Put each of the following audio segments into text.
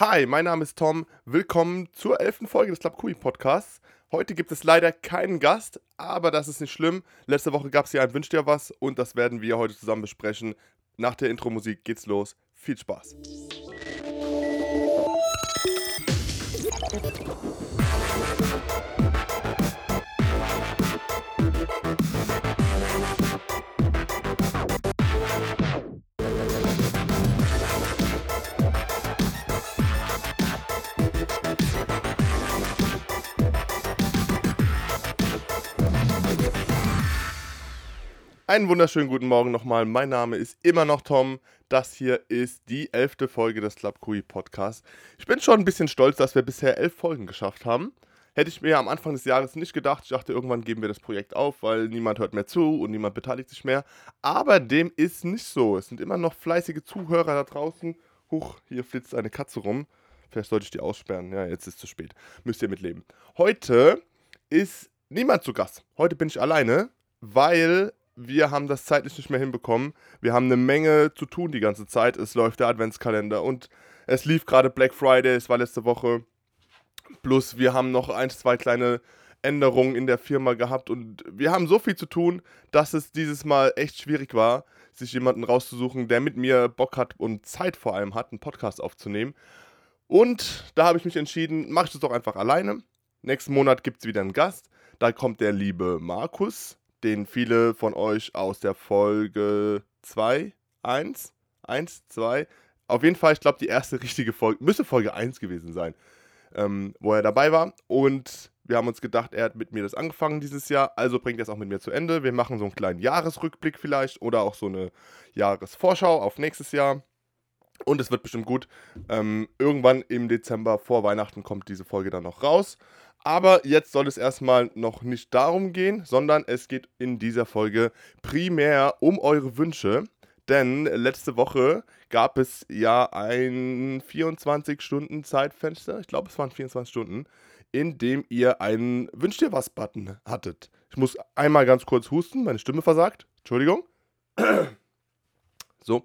Hi, mein Name ist Tom. Willkommen zur elften Folge des Club Kui Podcasts. Heute gibt es leider keinen Gast, aber das ist nicht schlimm. Letzte Woche gab es hier ein Wünsch dir was und das werden wir heute zusammen besprechen. Nach der Intro-Musik geht's los. Viel Spaß. Einen wunderschönen guten Morgen nochmal. Mein Name ist immer noch Tom. Das hier ist die elfte Folge des Club Kui Podcasts. Ich bin schon ein bisschen stolz, dass wir bisher elf Folgen geschafft haben. Hätte ich mir am Anfang des Jahres nicht gedacht. Ich dachte, irgendwann geben wir das Projekt auf, weil niemand hört mehr zu und niemand beteiligt sich mehr. Aber dem ist nicht so. Es sind immer noch fleißige Zuhörer da draußen. Huch, hier flitzt eine Katze rum. Vielleicht sollte ich die aussperren. Ja, jetzt ist es zu spät. Müsst ihr mitleben. Heute ist niemand zu Gast. Heute bin ich alleine, weil wir haben das zeitlich nicht mehr hinbekommen. Wir haben eine Menge zu tun die ganze Zeit. Es läuft der Adventskalender und es lief gerade Black Friday, es war letzte Woche. Plus wir haben noch ein, zwei kleine Änderungen in der Firma gehabt und wir haben so viel zu tun, dass es dieses Mal echt schwierig war, sich jemanden rauszusuchen, der mit mir Bock hat und Zeit vor allem hat, einen Podcast aufzunehmen. Und da habe ich mich entschieden, mache ich das doch einfach alleine. Nächsten Monat gibt es wieder einen Gast. Da kommt der liebe Markus den viele von euch aus der Folge 2, 1, 1, 2, auf jeden Fall, ich glaube, die erste richtige Folge, müsste Folge 1 gewesen sein, ähm, wo er dabei war. Und wir haben uns gedacht, er hat mit mir das angefangen dieses Jahr, also bringt er es auch mit mir zu Ende. Wir machen so einen kleinen Jahresrückblick vielleicht oder auch so eine Jahresvorschau auf nächstes Jahr. Und es wird bestimmt gut. Ähm, irgendwann im Dezember vor Weihnachten kommt diese Folge dann noch raus. Aber jetzt soll es erstmal noch nicht darum gehen, sondern es geht in dieser Folge primär um eure Wünsche. Denn letzte Woche gab es ja ein 24-Stunden-Zeitfenster, ich glaube es waren 24 Stunden, in dem ihr einen Wünsch dir was Button hattet. Ich muss einmal ganz kurz husten, meine Stimme versagt. Entschuldigung. So.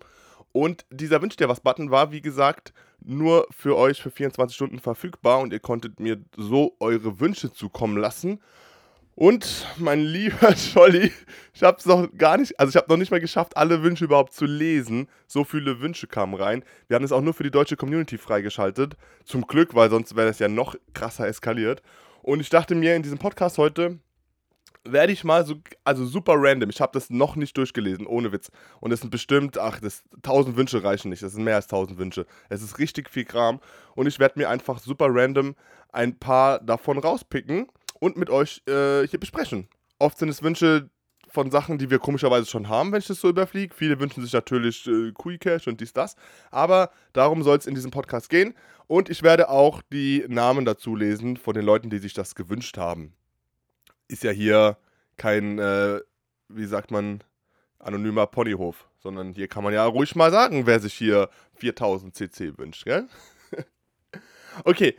Und dieser Wünsch dir was Button war, wie gesagt, nur für euch für 24 Stunden verfügbar und ihr konntet mir so eure Wünsche zukommen lassen. Und mein lieber Jolly, ich habe es noch gar nicht, also ich habe noch nicht mal geschafft, alle Wünsche überhaupt zu lesen. So viele Wünsche kamen rein. Wir haben es auch nur für die deutsche Community freigeschaltet. Zum Glück, weil sonst wäre das ja noch krasser eskaliert. Und ich dachte mir in diesem Podcast heute, werde ich mal so, also super random. Ich habe das noch nicht durchgelesen, ohne Witz. Und es sind bestimmt, ach, das 1000 Wünsche reichen nicht. Das sind mehr als 1000 Wünsche. Es ist richtig viel Kram. Und ich werde mir einfach super random ein paar davon rauspicken und mit euch äh, hier besprechen. Oft sind es Wünsche von Sachen, die wir komischerweise schon haben, wenn ich das so überfliege. Viele wünschen sich natürlich äh, Cash und dies, das. Aber darum soll es in diesem Podcast gehen. Und ich werde auch die Namen dazu lesen von den Leuten, die sich das gewünscht haben ist ja hier kein, äh, wie sagt man, anonymer Ponyhof, sondern hier kann man ja ruhig mal sagen, wer sich hier 4000 CC wünscht, gell? okay,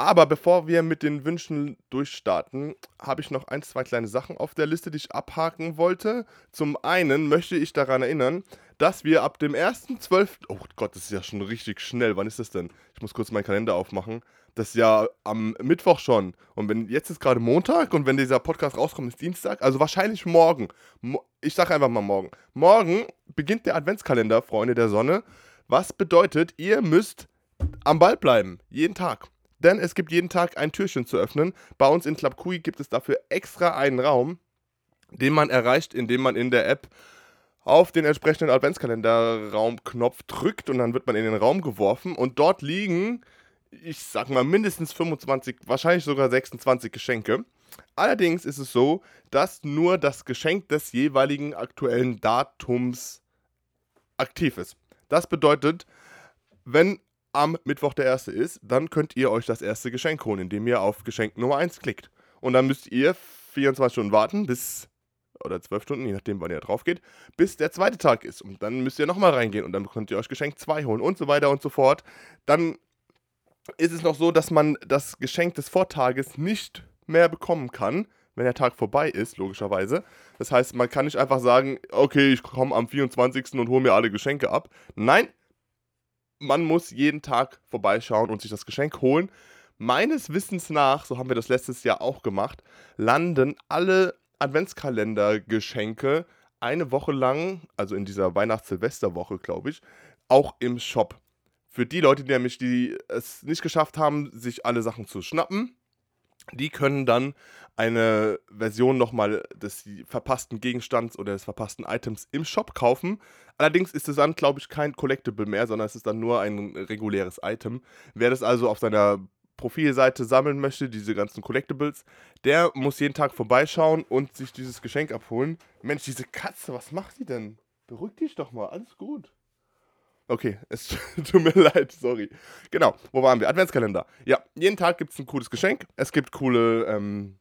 aber bevor wir mit den Wünschen durchstarten, habe ich noch ein, zwei kleine Sachen auf der Liste, die ich abhaken wollte. Zum einen möchte ich daran erinnern, dass wir ab dem 1.12. Oh Gott, das ist ja schon richtig schnell. Wann ist das denn? Ich muss kurz meinen Kalender aufmachen. Das ist ja am Mittwoch schon. Und wenn jetzt ist gerade Montag und wenn dieser Podcast rauskommt, ist Dienstag. Also wahrscheinlich morgen. Ich sage einfach mal morgen. Morgen beginnt der Adventskalender, Freunde der Sonne. Was bedeutet, ihr müsst am Ball bleiben. Jeden Tag. Denn es gibt jeden Tag ein Türchen zu öffnen. Bei uns in Club Kui gibt es dafür extra einen Raum, den man erreicht, indem man in der App auf den entsprechenden Adventskalender-Raumknopf drückt und dann wird man in den Raum geworfen und dort liegen ich sag mal, mindestens 25, wahrscheinlich sogar 26 Geschenke. Allerdings ist es so, dass nur das Geschenk des jeweiligen aktuellen Datums aktiv ist. Das bedeutet, wenn am Mittwoch der erste ist, dann könnt ihr euch das erste Geschenk holen, indem ihr auf Geschenk Nummer 1 klickt. Und dann müsst ihr 24 Stunden warten, bis, oder 12 Stunden, je nachdem, wann ihr drauf geht, bis der zweite Tag ist. Und dann müsst ihr nochmal reingehen und dann könnt ihr euch Geschenk 2 holen und so weiter und so fort. Dann ist es noch so, dass man das Geschenk des Vortages nicht mehr bekommen kann, wenn der Tag vorbei ist, logischerweise. Das heißt, man kann nicht einfach sagen, okay, ich komme am 24. und hole mir alle Geschenke ab. Nein, man muss jeden Tag vorbeischauen und sich das Geschenk holen. Meines Wissens nach, so haben wir das letztes Jahr auch gemacht, landen alle Adventskalender-Geschenke eine Woche lang, also in dieser Weihnachts-Silvester-Woche, glaube ich, auch im Shop. Für die Leute, die nämlich die es nicht geschafft haben, sich alle Sachen zu schnappen, die können dann eine Version nochmal des verpassten Gegenstands oder des verpassten Items im Shop kaufen. Allerdings ist es dann, glaube ich, kein Collectible mehr, sondern es ist dann nur ein reguläres Item. Wer das also auf seiner Profilseite sammeln möchte, diese ganzen Collectibles, der muss jeden Tag vorbeischauen und sich dieses Geschenk abholen. Mensch, diese Katze, was macht sie denn? Beruhig dich doch mal, alles gut. Okay, es tut mir leid, sorry. Genau, wo waren wir? Adventskalender. Ja, jeden Tag gibt es ein cooles Geschenk. Es gibt coole, ähm,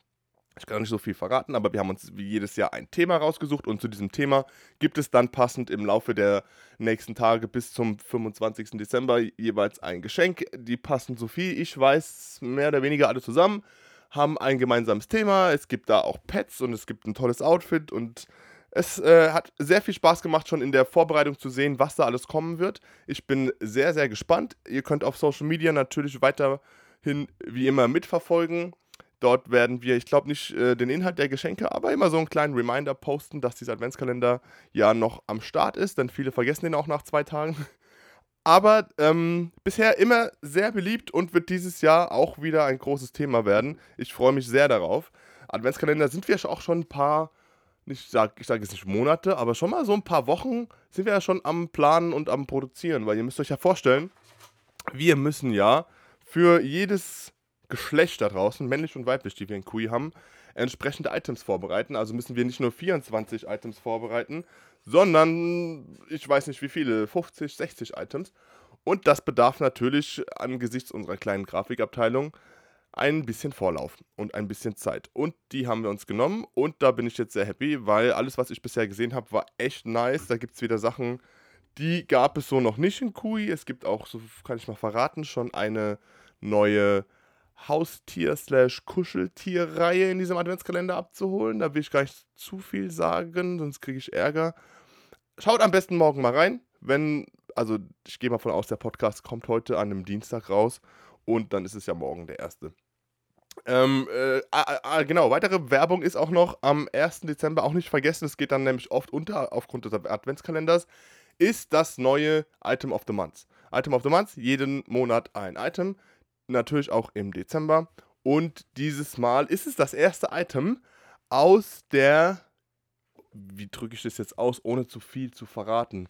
ich kann nicht so viel verraten, aber wir haben uns wie jedes Jahr ein Thema rausgesucht und zu diesem Thema gibt es dann passend im Laufe der nächsten Tage bis zum 25. Dezember jeweils ein Geschenk. Die passen so viel ich weiß, mehr oder weniger alle zusammen, haben ein gemeinsames Thema. Es gibt da auch Pets und es gibt ein tolles Outfit und es äh, hat sehr viel Spaß gemacht, schon in der Vorbereitung zu sehen, was da alles kommen wird. Ich bin sehr, sehr gespannt. Ihr könnt auf Social Media natürlich weiterhin wie immer mitverfolgen. Dort werden wir, ich glaube nicht äh, den Inhalt der Geschenke, aber immer so einen kleinen Reminder posten, dass dieser Adventskalender ja noch am Start ist, denn viele vergessen den auch nach zwei Tagen. Aber ähm, bisher immer sehr beliebt und wird dieses Jahr auch wieder ein großes Thema werden. Ich freue mich sehr darauf. Adventskalender sind wir auch schon ein paar nicht, sag, ich sage jetzt nicht Monate, aber schon mal so ein paar Wochen sind wir ja schon am Planen und am Produzieren, weil ihr müsst euch ja vorstellen, wir müssen ja für jedes Geschlecht da draußen, männlich und weiblich, die wir in Kui haben, entsprechende Items vorbereiten. Also müssen wir nicht nur 24 Items vorbereiten, sondern ich weiß nicht wie viele, 50, 60 Items. Und das bedarf natürlich angesichts unserer kleinen Grafikabteilung ein bisschen Vorlauf und ein bisschen Zeit. Und die haben wir uns genommen und da bin ich jetzt sehr happy, weil alles, was ich bisher gesehen habe, war echt nice. Da gibt es wieder Sachen, die gab es so noch nicht in Kui. Es gibt auch, so kann ich mal verraten, schon eine neue Haustier-Kuscheltier-Reihe in diesem Adventskalender abzuholen. Da will ich gar nicht zu viel sagen, sonst kriege ich Ärger. Schaut am besten morgen mal rein, wenn, also ich gehe mal von aus, der Podcast kommt heute an einem Dienstag raus und dann ist es ja morgen der erste. Ähm, äh, äh, genau, weitere Werbung ist auch noch am 1. Dezember, auch nicht vergessen, es geht dann nämlich oft unter aufgrund des Adventskalenders, ist das neue Item of the Month. Item of the Month, jeden Monat ein Item, natürlich auch im Dezember. Und dieses Mal ist es das erste Item aus der, wie drücke ich das jetzt aus, ohne zu viel zu verraten.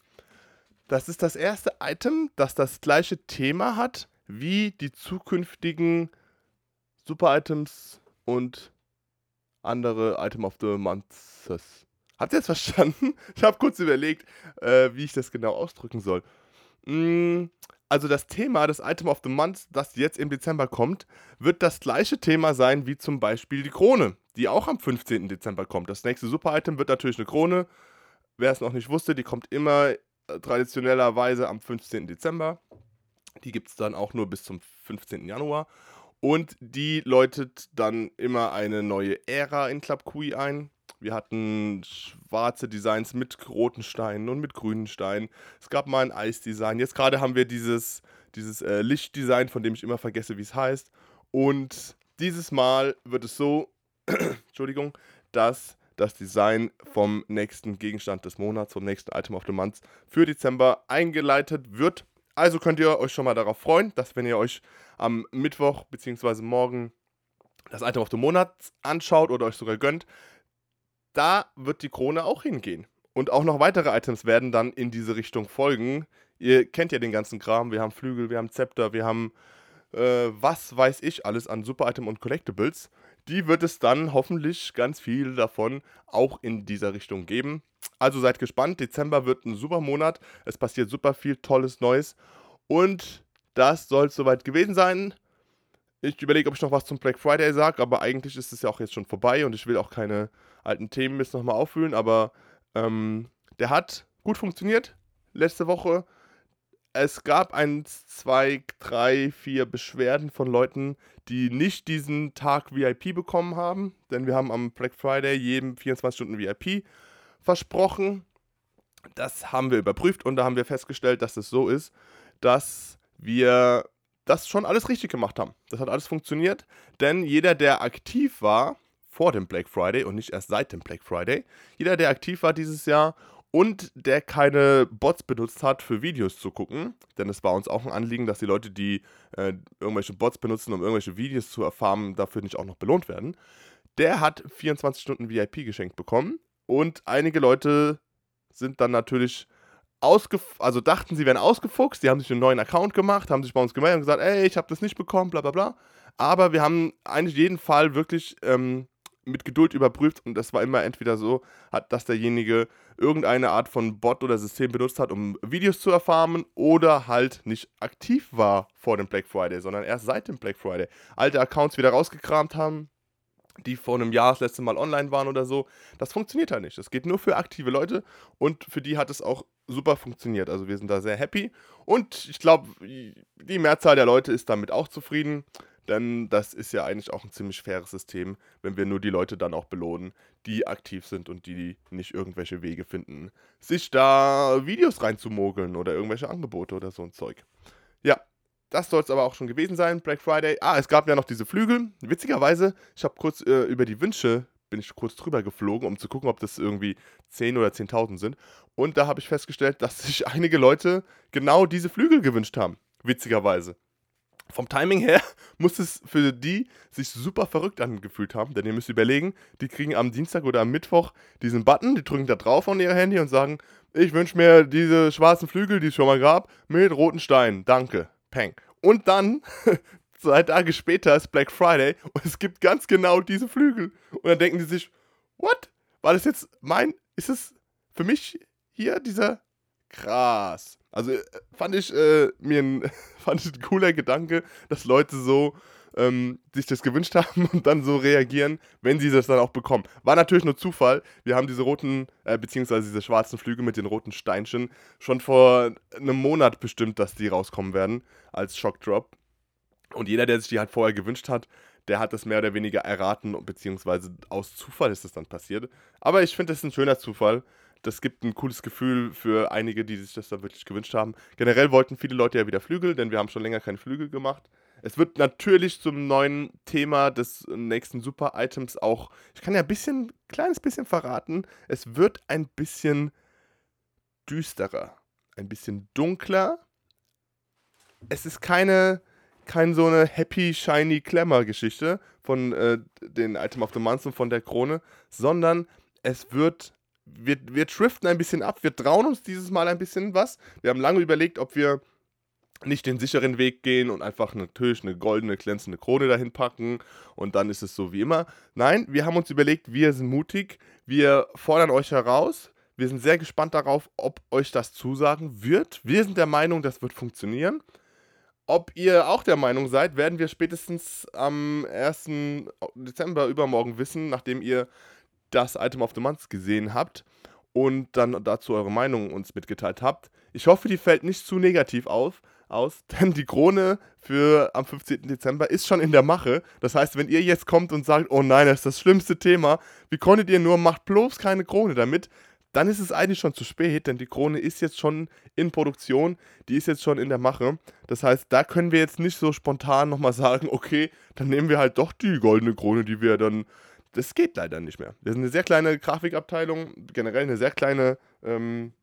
Das ist das erste Item, das das gleiche Thema hat wie die zukünftigen Super-Items und andere Item of the Months. Habt ihr jetzt verstanden? Ich habe kurz überlegt, äh, wie ich das genau ausdrücken soll. Mm, also das Thema des Item of the Month, das jetzt im Dezember kommt, wird das gleiche Thema sein wie zum Beispiel die Krone, die auch am 15. Dezember kommt. Das nächste Super-Item wird natürlich eine Krone. Wer es noch nicht wusste, die kommt immer traditionellerweise am 15. Dezember. Die gibt es dann auch nur bis zum 15. Januar. Und die läutet dann immer eine neue Ära in Club Kui ein. Wir hatten schwarze Designs mit roten Steinen und mit grünen Steinen. Es gab mal ein Eisdesign. Jetzt gerade haben wir dieses, dieses äh, Lichtdesign, von dem ich immer vergesse, wie es heißt. Und dieses Mal wird es so, Entschuldigung, dass das Design vom nächsten Gegenstand des Monats, vom nächsten Item of the Month für Dezember eingeleitet wird. Also könnt ihr euch schon mal darauf freuen, dass wenn ihr euch am Mittwoch bzw. morgen das Item of the Monat anschaut oder euch sogar gönnt, da wird die Krone auch hingehen. Und auch noch weitere Items werden dann in diese Richtung folgen. Ihr kennt ja den ganzen Kram. Wir haben Flügel, wir haben Zepter, wir haben äh, was weiß ich alles an Super-Item und Collectibles. Die wird es dann hoffentlich ganz viel davon auch in dieser Richtung geben. Also seid gespannt. Dezember wird ein super Monat. Es passiert super viel Tolles Neues. Und das soll es soweit gewesen sein. Ich überlege, ob ich noch was zum Black Friday sage, aber eigentlich ist es ja auch jetzt schon vorbei und ich will auch keine alten Themen jetzt nochmal auffüllen. Aber ähm, der hat gut funktioniert letzte Woche. Es gab ein, zwei, drei, vier Beschwerden von Leuten, die nicht diesen Tag VIP bekommen haben. Denn wir haben am Black Friday jedem 24 Stunden VIP versprochen. Das haben wir überprüft und da haben wir festgestellt, dass es so ist, dass wir das schon alles richtig gemacht haben. Das hat alles funktioniert, denn jeder, der aktiv war vor dem Black Friday und nicht erst seit dem Black Friday, jeder, der aktiv war dieses Jahr und der keine Bots benutzt hat, für Videos zu gucken, denn es war uns auch ein Anliegen, dass die Leute, die äh, irgendwelche Bots benutzen, um irgendwelche Videos zu erfahren, dafür nicht auch noch belohnt werden, der hat 24 Stunden VIP geschenkt bekommen und einige Leute sind dann natürlich ausgef also dachten, sie wären ausgefuchst, die haben sich einen neuen Account gemacht, haben sich bei uns gemeldet und gesagt, ey, ich habe das nicht bekommen, bla bla bla. Aber wir haben eigentlich jeden Fall wirklich ähm, mit Geduld überprüft und das war immer entweder so, dass derjenige irgendeine Art von Bot oder System benutzt hat, um Videos zu erfahren oder halt nicht aktiv war vor dem Black Friday, sondern erst seit dem Black Friday. Alte Accounts wieder rausgekramt haben, die vor einem Jahr das letzte Mal online waren oder so. Das funktioniert halt nicht. Das geht nur für aktive Leute und für die hat es auch super funktioniert. Also wir sind da sehr happy und ich glaube, die Mehrzahl der Leute ist damit auch zufrieden. Denn das ist ja eigentlich auch ein ziemlich faires System, wenn wir nur die Leute dann auch belohnen, die aktiv sind und die nicht irgendwelche Wege finden, sich da Videos reinzumogeln oder irgendwelche Angebote oder so ein Zeug. Ja, das soll es aber auch schon gewesen sein, Black Friday. Ah, es gab ja noch diese Flügel. Witzigerweise, ich habe kurz äh, über die Wünsche, bin ich kurz drüber geflogen, um zu gucken, ob das irgendwie 10 oder 10.000 sind. Und da habe ich festgestellt, dass sich einige Leute genau diese Flügel gewünscht haben. Witzigerweise vom Timing her muss es für die sich super verrückt angefühlt haben, denn ihr müsst überlegen, die kriegen am Dienstag oder am Mittwoch diesen Button, die drücken da drauf von ihr Handy und sagen, ich wünsche mir diese schwarzen Flügel, die es schon mal gab, mit roten Steinen. Danke. Peng. Und dann, zwei Tage später ist Black Friday und es gibt ganz genau diese Flügel. Und dann denken die sich, what? War das jetzt mein, ist es für mich hier dieser krass. Also äh, fand ich äh, mir ein, fand ich ein cooler Gedanke, dass Leute so ähm, sich das gewünscht haben und dann so reagieren, wenn sie das dann auch bekommen. War natürlich nur Zufall. Wir haben diese roten, äh, beziehungsweise diese schwarzen Flüge mit den roten Steinchen schon vor einem Monat bestimmt, dass die rauskommen werden als Shockdrop. Und jeder, der sich die halt vorher gewünscht hat, der hat das mehr oder weniger erraten, beziehungsweise aus Zufall ist das dann passiert. Aber ich finde, das ist ein schöner Zufall das gibt ein cooles Gefühl für einige, die sich das da wirklich gewünscht haben. Generell wollten viele Leute ja wieder Flügel, denn wir haben schon länger keine Flügel gemacht. Es wird natürlich zum neuen Thema des nächsten Super-Items auch, ich kann ja ein bisschen, kleines bisschen verraten, es wird ein bisschen düsterer, ein bisschen dunkler. Es ist keine, keine so eine happy, shiny Glamour-Geschichte von äh, den Item of the Month und von der Krone, sondern es wird wir, wir driften ein bisschen ab, wir trauen uns dieses Mal ein bisschen was. Wir haben lange überlegt, ob wir nicht den sicheren Weg gehen und einfach natürlich eine goldene, glänzende Krone dahin packen und dann ist es so wie immer. Nein, wir haben uns überlegt, wir sind mutig, wir fordern euch heraus. Wir sind sehr gespannt darauf, ob euch das zusagen wird. Wir sind der Meinung, das wird funktionieren. Ob ihr auch der Meinung seid, werden wir spätestens am 1. Dezember übermorgen wissen, nachdem ihr das Item of the Month gesehen habt und dann dazu eure Meinung uns mitgeteilt habt. Ich hoffe, die fällt nicht zu negativ auf, aus, denn die Krone für am 15. Dezember ist schon in der Mache. Das heißt, wenn ihr jetzt kommt und sagt, oh nein, das ist das schlimmste Thema, wie konntet ihr nur, macht bloß keine Krone damit, dann ist es eigentlich schon zu spät, denn die Krone ist jetzt schon in Produktion, die ist jetzt schon in der Mache. Das heißt, da können wir jetzt nicht so spontan nochmal sagen, okay, dann nehmen wir halt doch die goldene Krone, die wir dann das geht leider nicht mehr. Wir sind eine sehr kleine Grafikabteilung, generell eine sehr kleine ähm,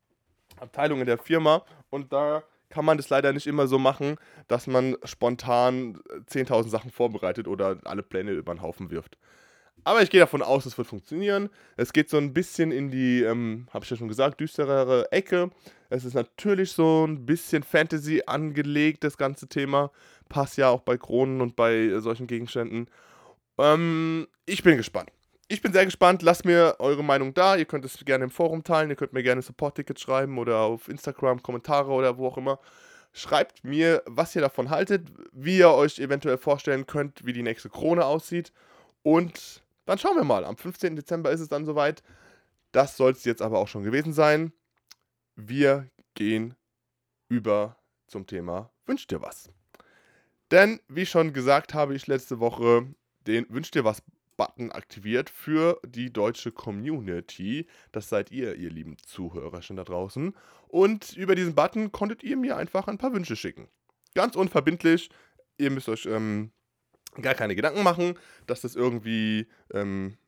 Abteilung in der Firma und da kann man das leider nicht immer so machen, dass man spontan 10.000 Sachen vorbereitet oder alle Pläne über den Haufen wirft. Aber ich gehe davon aus, es wird funktionieren. Es geht so ein bisschen in die, ähm, habe ich ja schon gesagt, düsterere Ecke. Es ist natürlich so ein bisschen Fantasy angelegt, das ganze Thema. Passt ja auch bei Kronen und bei äh, solchen Gegenständen. Ähm, ich bin gespannt. Ich bin sehr gespannt. Lasst mir eure Meinung da. Ihr könnt es gerne im Forum teilen. Ihr könnt mir gerne Support-Tickets schreiben oder auf Instagram Kommentare oder wo auch immer. Schreibt mir, was ihr davon haltet, wie ihr euch eventuell vorstellen könnt, wie die nächste Krone aussieht. Und dann schauen wir mal. Am 15. Dezember ist es dann soweit. Das soll es jetzt aber auch schon gewesen sein. Wir gehen über zum Thema Wünscht dir was? Denn, wie schon gesagt, habe ich letzte Woche den Wünsch dir was Button aktiviert für die deutsche Community. Das seid ihr, ihr lieben Zuhörer schon da draußen. Und über diesen Button konntet ihr mir einfach ein paar Wünsche schicken. Ganz unverbindlich. Ihr müsst euch ähm, gar keine Gedanken machen, dass das irgendwie ähm,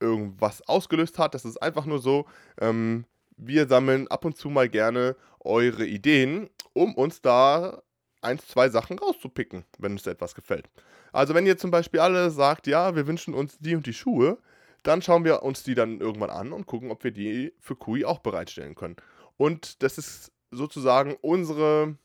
irgendwas ausgelöst hat. Das ist einfach nur so, ähm, wir sammeln ab und zu mal gerne eure Ideen, um uns da ein, zwei Sachen rauszupicken, wenn uns etwas gefällt. Also wenn ihr zum Beispiel alle sagt, ja, wir wünschen uns die und die Schuhe, dann schauen wir uns die dann irgendwann an und gucken, ob wir die für Kui auch bereitstellen können. Und das ist sozusagen unsere,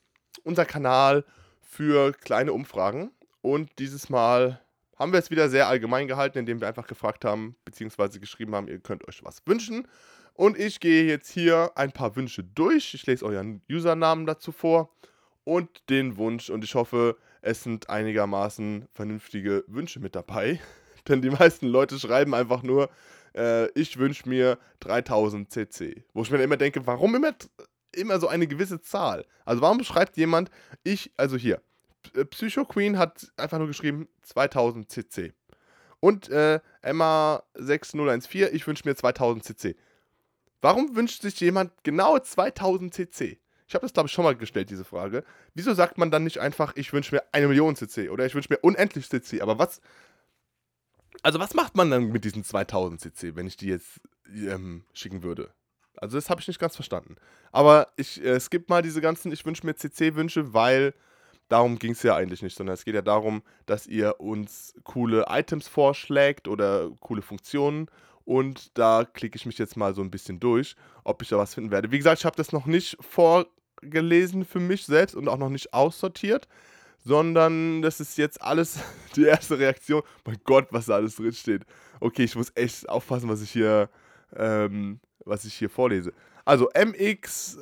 unser Kanal für kleine Umfragen. Und dieses Mal haben wir es wieder sehr allgemein gehalten, indem wir einfach gefragt haben, beziehungsweise geschrieben haben, ihr könnt euch was wünschen. Und ich gehe jetzt hier ein paar Wünsche durch. Ich lese euren Usernamen dazu vor und den Wunsch. Und ich hoffe, es sind einigermaßen vernünftige Wünsche mit dabei. Denn die meisten Leute schreiben einfach nur, äh, ich wünsche mir 3000 CC. Wo ich mir immer denke, warum immer, immer so eine gewisse Zahl? Also warum schreibt jemand, ich, also hier, äh, Psycho Queen hat einfach nur geschrieben 2000 CC. Und äh, Emma6014, ich wünsche mir 2000 CC. Warum wünscht sich jemand genau 2000 CC? Ich habe das, glaube ich, schon mal gestellt, diese Frage. Wieso sagt man dann nicht einfach, ich wünsche mir eine Million CC oder ich wünsche mir unendlich CC? Aber was. Also, was macht man dann mit diesen 2000 CC, wenn ich die jetzt ähm, schicken würde? Also, das habe ich nicht ganz verstanden. Aber ich äh, skippe mal diese ganzen Ich wünsche mir CC-Wünsche, weil darum ging es ja eigentlich nicht, sondern es geht ja darum, dass ihr uns coole Items vorschlägt oder coole Funktionen und da klicke ich mich jetzt mal so ein bisschen durch, ob ich da was finden werde. Wie gesagt, ich habe das noch nicht vorgelesen für mich selbst und auch noch nicht aussortiert, sondern das ist jetzt alles die erste Reaktion. Mein Gott, was da alles drin steht. Okay, ich muss echt aufpassen, was ich hier, ähm, was ich hier vorlese. Also MX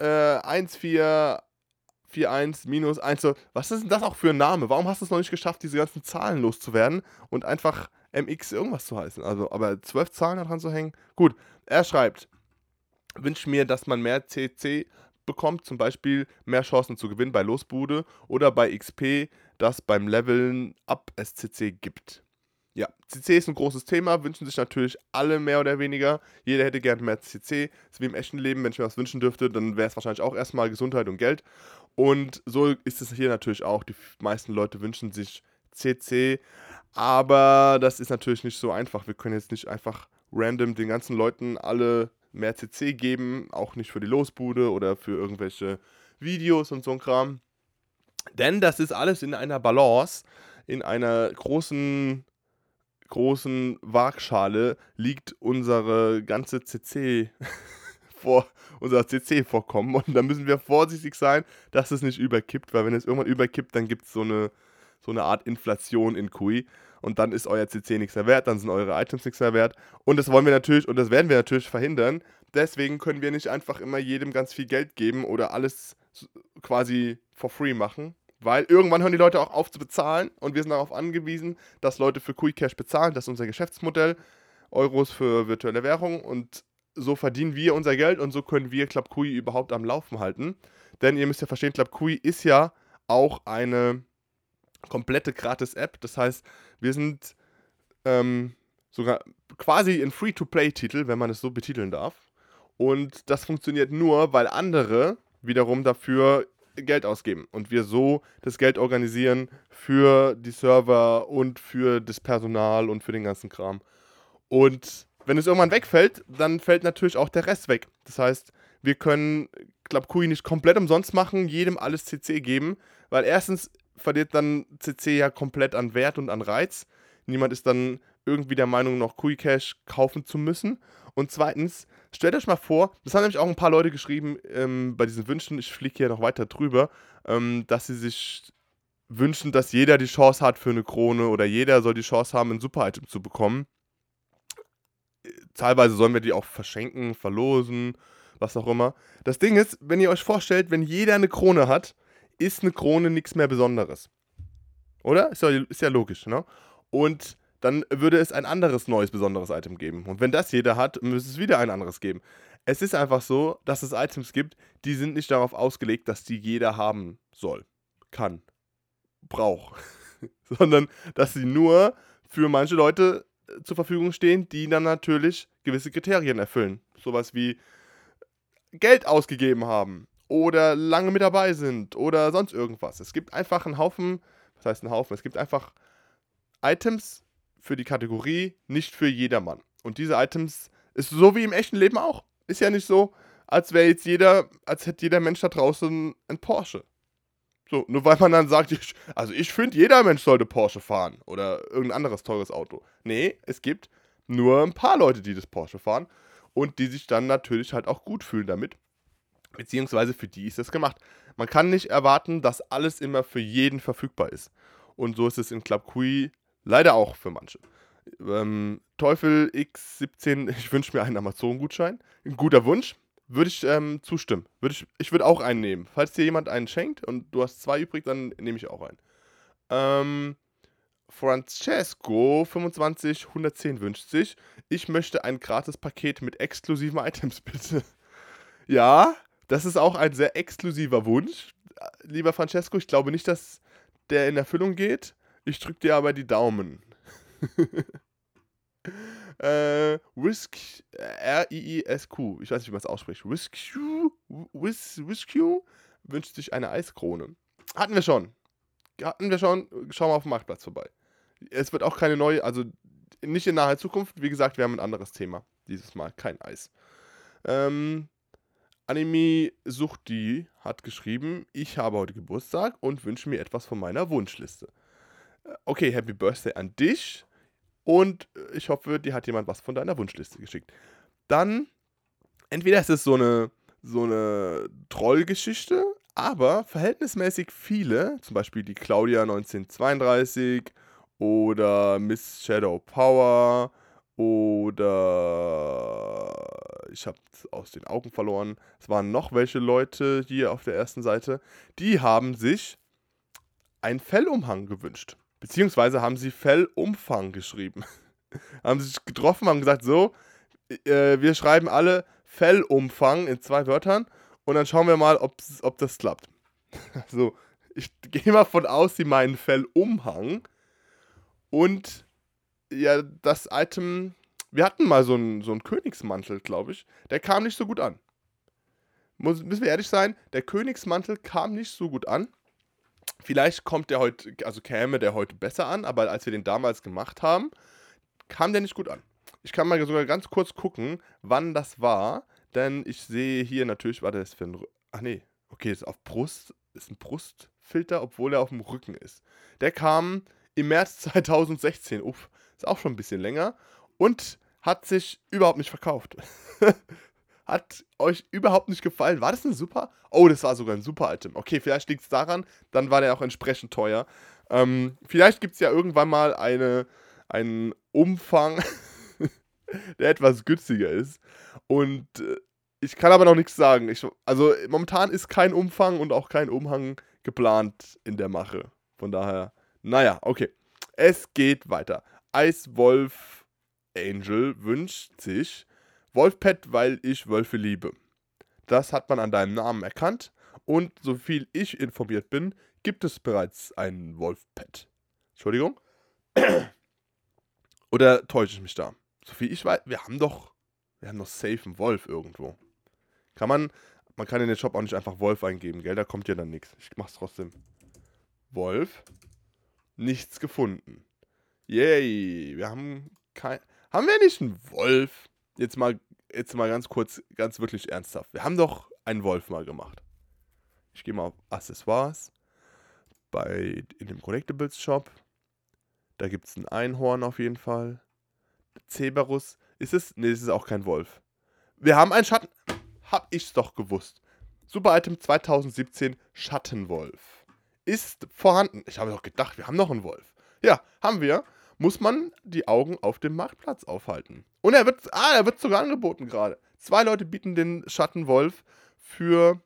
äh, 1441 minus 1. Was ist denn das auch für ein Name? Warum hast du es noch nicht geschafft, diese ganzen Zahlen loszuwerden und einfach MX irgendwas zu heißen. Also, aber zwölf Zahlen daran zu hängen. Gut, er schreibt, wünsche mir, dass man mehr CC bekommt, zum Beispiel mehr Chancen zu gewinnen bei Losbude oder bei XP, das beim Leveln ab SCC gibt. Ja, CC ist ein großes Thema, wünschen sich natürlich alle mehr oder weniger. Jeder hätte gerne mehr CC. ist wie im echten Leben, wenn ich mir was wünschen dürfte, dann wäre es wahrscheinlich auch erstmal Gesundheit und Geld. Und so ist es hier natürlich auch. Die meisten Leute wünschen sich CC, aber das ist natürlich nicht so einfach. Wir können jetzt nicht einfach random den ganzen Leuten alle mehr CC geben, auch nicht für die Losbude oder für irgendwelche Videos und so ein Kram. Denn das ist alles in einer Balance, in einer großen, großen Waagschale liegt unsere ganze CC vor, unser CC-Vorkommen. Und da müssen wir vorsichtig sein, dass es nicht überkippt, weil wenn es irgendwann überkippt, dann gibt es so eine so eine Art Inflation in QI. Und dann ist euer CC nichts mehr wert, dann sind eure Items nichts mehr wert. Und das wollen wir natürlich und das werden wir natürlich verhindern. Deswegen können wir nicht einfach immer jedem ganz viel Geld geben oder alles quasi for free machen. Weil irgendwann hören die Leute auch auf zu bezahlen und wir sind darauf angewiesen, dass Leute für QI Cash bezahlen. Das ist unser Geschäftsmodell. Euros für virtuelle Währung und so verdienen wir unser Geld und so können wir Club QI überhaupt am Laufen halten. Denn ihr müsst ja verstehen, Club QI ist ja auch eine komplette Gratis-App. Das heißt, wir sind ähm, sogar quasi ein Free-to-Play-Titel, wenn man es so betiteln darf. Und das funktioniert nur, weil andere wiederum dafür Geld ausgeben und wir so das Geld organisieren für die Server und für das Personal und für den ganzen Kram. Und wenn es irgendwann wegfällt, dann fällt natürlich auch der Rest weg. Das heißt, wir können Club Kui nicht komplett umsonst machen, jedem alles CC geben, weil erstens verliert dann CC ja komplett an Wert und an Reiz. Niemand ist dann irgendwie der Meinung, noch Kui Cash kaufen zu müssen. Und zweitens, stellt euch mal vor, das haben nämlich auch ein paar Leute geschrieben ähm, bei diesen Wünschen, ich fliege hier noch weiter drüber, ähm, dass sie sich wünschen, dass jeder die Chance hat für eine Krone oder jeder soll die Chance haben, ein Super-Item zu bekommen. Teilweise sollen wir die auch verschenken, verlosen, was auch immer. Das Ding ist, wenn ihr euch vorstellt, wenn jeder eine Krone hat, ist eine Krone nichts mehr Besonderes. Oder? Ist ja, ist ja logisch, ne? Und dann würde es ein anderes neues besonderes Item geben. Und wenn das jeder hat, müsste es wieder ein anderes geben. Es ist einfach so, dass es Items gibt, die sind nicht darauf ausgelegt, dass die jeder haben soll, kann, braucht, sondern dass sie nur für manche Leute äh, zur Verfügung stehen, die dann natürlich gewisse Kriterien erfüllen. Sowas wie Geld ausgegeben haben oder lange mit dabei sind oder sonst irgendwas. Es gibt einfach einen Haufen, was heißt ein Haufen? Es gibt einfach Items für die Kategorie nicht für jedermann. Und diese Items ist so wie im echten Leben auch. Ist ja nicht so, als wäre jetzt jeder, als hätte jeder Mensch da draußen ein Porsche. So, nur weil man dann sagt, ich, also ich finde, jeder Mensch sollte Porsche fahren oder irgendein anderes teures Auto. Nee, es gibt nur ein paar Leute, die das Porsche fahren und die sich dann natürlich halt auch gut fühlen damit. Beziehungsweise für die ist das gemacht. Man kann nicht erwarten, dass alles immer für jeden verfügbar ist. Und so ist es in Club Kui leider auch für manche. Ähm, Teufel X17, ich wünsche mir einen Amazon-Gutschein. Ein guter Wunsch. Würde ich ähm, zustimmen. Würde ich ich würde auch einen nehmen. Falls dir jemand einen schenkt und du hast zwei übrig, dann nehme ich auch einen. Ähm, Francesco 25 110 wünscht sich, ich möchte ein gratis Paket mit exklusiven Items, bitte. ja, das ist auch ein sehr exklusiver Wunsch, lieber Francesco. Ich glaube nicht, dass der in Erfüllung geht. Ich drücke dir aber die Daumen. Äh, Risk, R-I-I-S-Q, ich weiß nicht, wie man es ausspricht. Risk, Risk, Risk wünscht sich eine Eiskrone. Hatten wir schon. Hatten wir schon. Schauen wir auf dem Marktplatz vorbei. Es wird auch keine neue, also nicht in naher Zukunft. Wie gesagt, wir haben ein anderes Thema. Dieses Mal kein Eis. Ähm, Anime Suchti hat geschrieben, ich habe heute Geburtstag und wünsche mir etwas von meiner Wunschliste. Äh, okay, Happy Birthday an dich. Und ich hoffe, dir hat jemand was von deiner Wunschliste geschickt. Dann, entweder ist es so eine, so eine Trollgeschichte, aber verhältnismäßig viele, zum Beispiel die Claudia 1932 oder Miss Shadow Power oder ich habe es aus den Augen verloren. Es waren noch welche Leute hier auf der ersten Seite, die haben sich einen Fellumhang gewünscht. Beziehungsweise haben sie Fellumfang geschrieben. haben sich getroffen, haben gesagt, so, äh, wir schreiben alle Fellumfang in zwei Wörtern und dann schauen wir mal, ob das klappt. Also, ich gehe mal von aus, sie meinen Fellumhang. Und ja, das Item, wir hatten mal so einen, so einen Königsmantel, glaube ich. Der kam nicht so gut an. Muss, müssen wir ehrlich sein, der Königsmantel kam nicht so gut an. Vielleicht kommt der heute, also käme der heute besser an, aber als wir den damals gemacht haben, kam der nicht gut an. Ich kann mal sogar ganz kurz gucken, wann das war, denn ich sehe hier natürlich, war das für ein. Ach nee, okay, ist auf Brust, ist ein Brustfilter, obwohl er auf dem Rücken ist. Der kam im März 2016, uff, ist auch schon ein bisschen länger und hat sich überhaupt nicht verkauft. Hat euch überhaupt nicht gefallen. War das ein super? Oh, das war sogar ein super Item. Okay, vielleicht liegt es daran, dann war der auch entsprechend teuer. Ähm, vielleicht gibt es ja irgendwann mal eine, einen Umfang, der etwas günstiger ist. Und äh, ich kann aber noch nichts sagen. Ich, also momentan ist kein Umfang und auch kein Umhang geplant in der Mache. Von daher, naja, okay. Es geht weiter. Eiswolf Angel wünscht sich Wolfpet, weil ich Wölfe liebe. Das hat man an deinem Namen erkannt und soviel ich informiert bin, gibt es bereits einen Wolfpet. Entschuldigung. Oder täusche ich mich da? Soviel ich weiß, wir haben doch, wir haben doch safe einen Wolf irgendwo. Kann man, man kann in den Shop auch nicht einfach Wolf eingeben, gell? Da kommt ja dann nichts. Ich mach's trotzdem. Wolf. Nichts gefunden. Yay, wir haben kein. Haben wir nicht einen Wolf? Jetzt mal jetzt mal ganz kurz, ganz wirklich ernsthaft. Wir haben doch einen Wolf mal gemacht. Ich gehe mal auf Accessoires bei in dem Collectibles Shop. Da gibt es ein Einhorn auf jeden Fall. Cerberus. Ist es? Ne, das ist auch kein Wolf. Wir haben einen Schatten. Hab ich's doch gewusst. Super Item 2017 Schattenwolf. Ist vorhanden. Ich habe doch gedacht, wir haben noch einen Wolf. Ja, haben wir muss man die Augen auf dem Marktplatz aufhalten. Und er wird, ah, er wird sogar angeboten gerade. Zwei Leute bieten den Schattenwolf für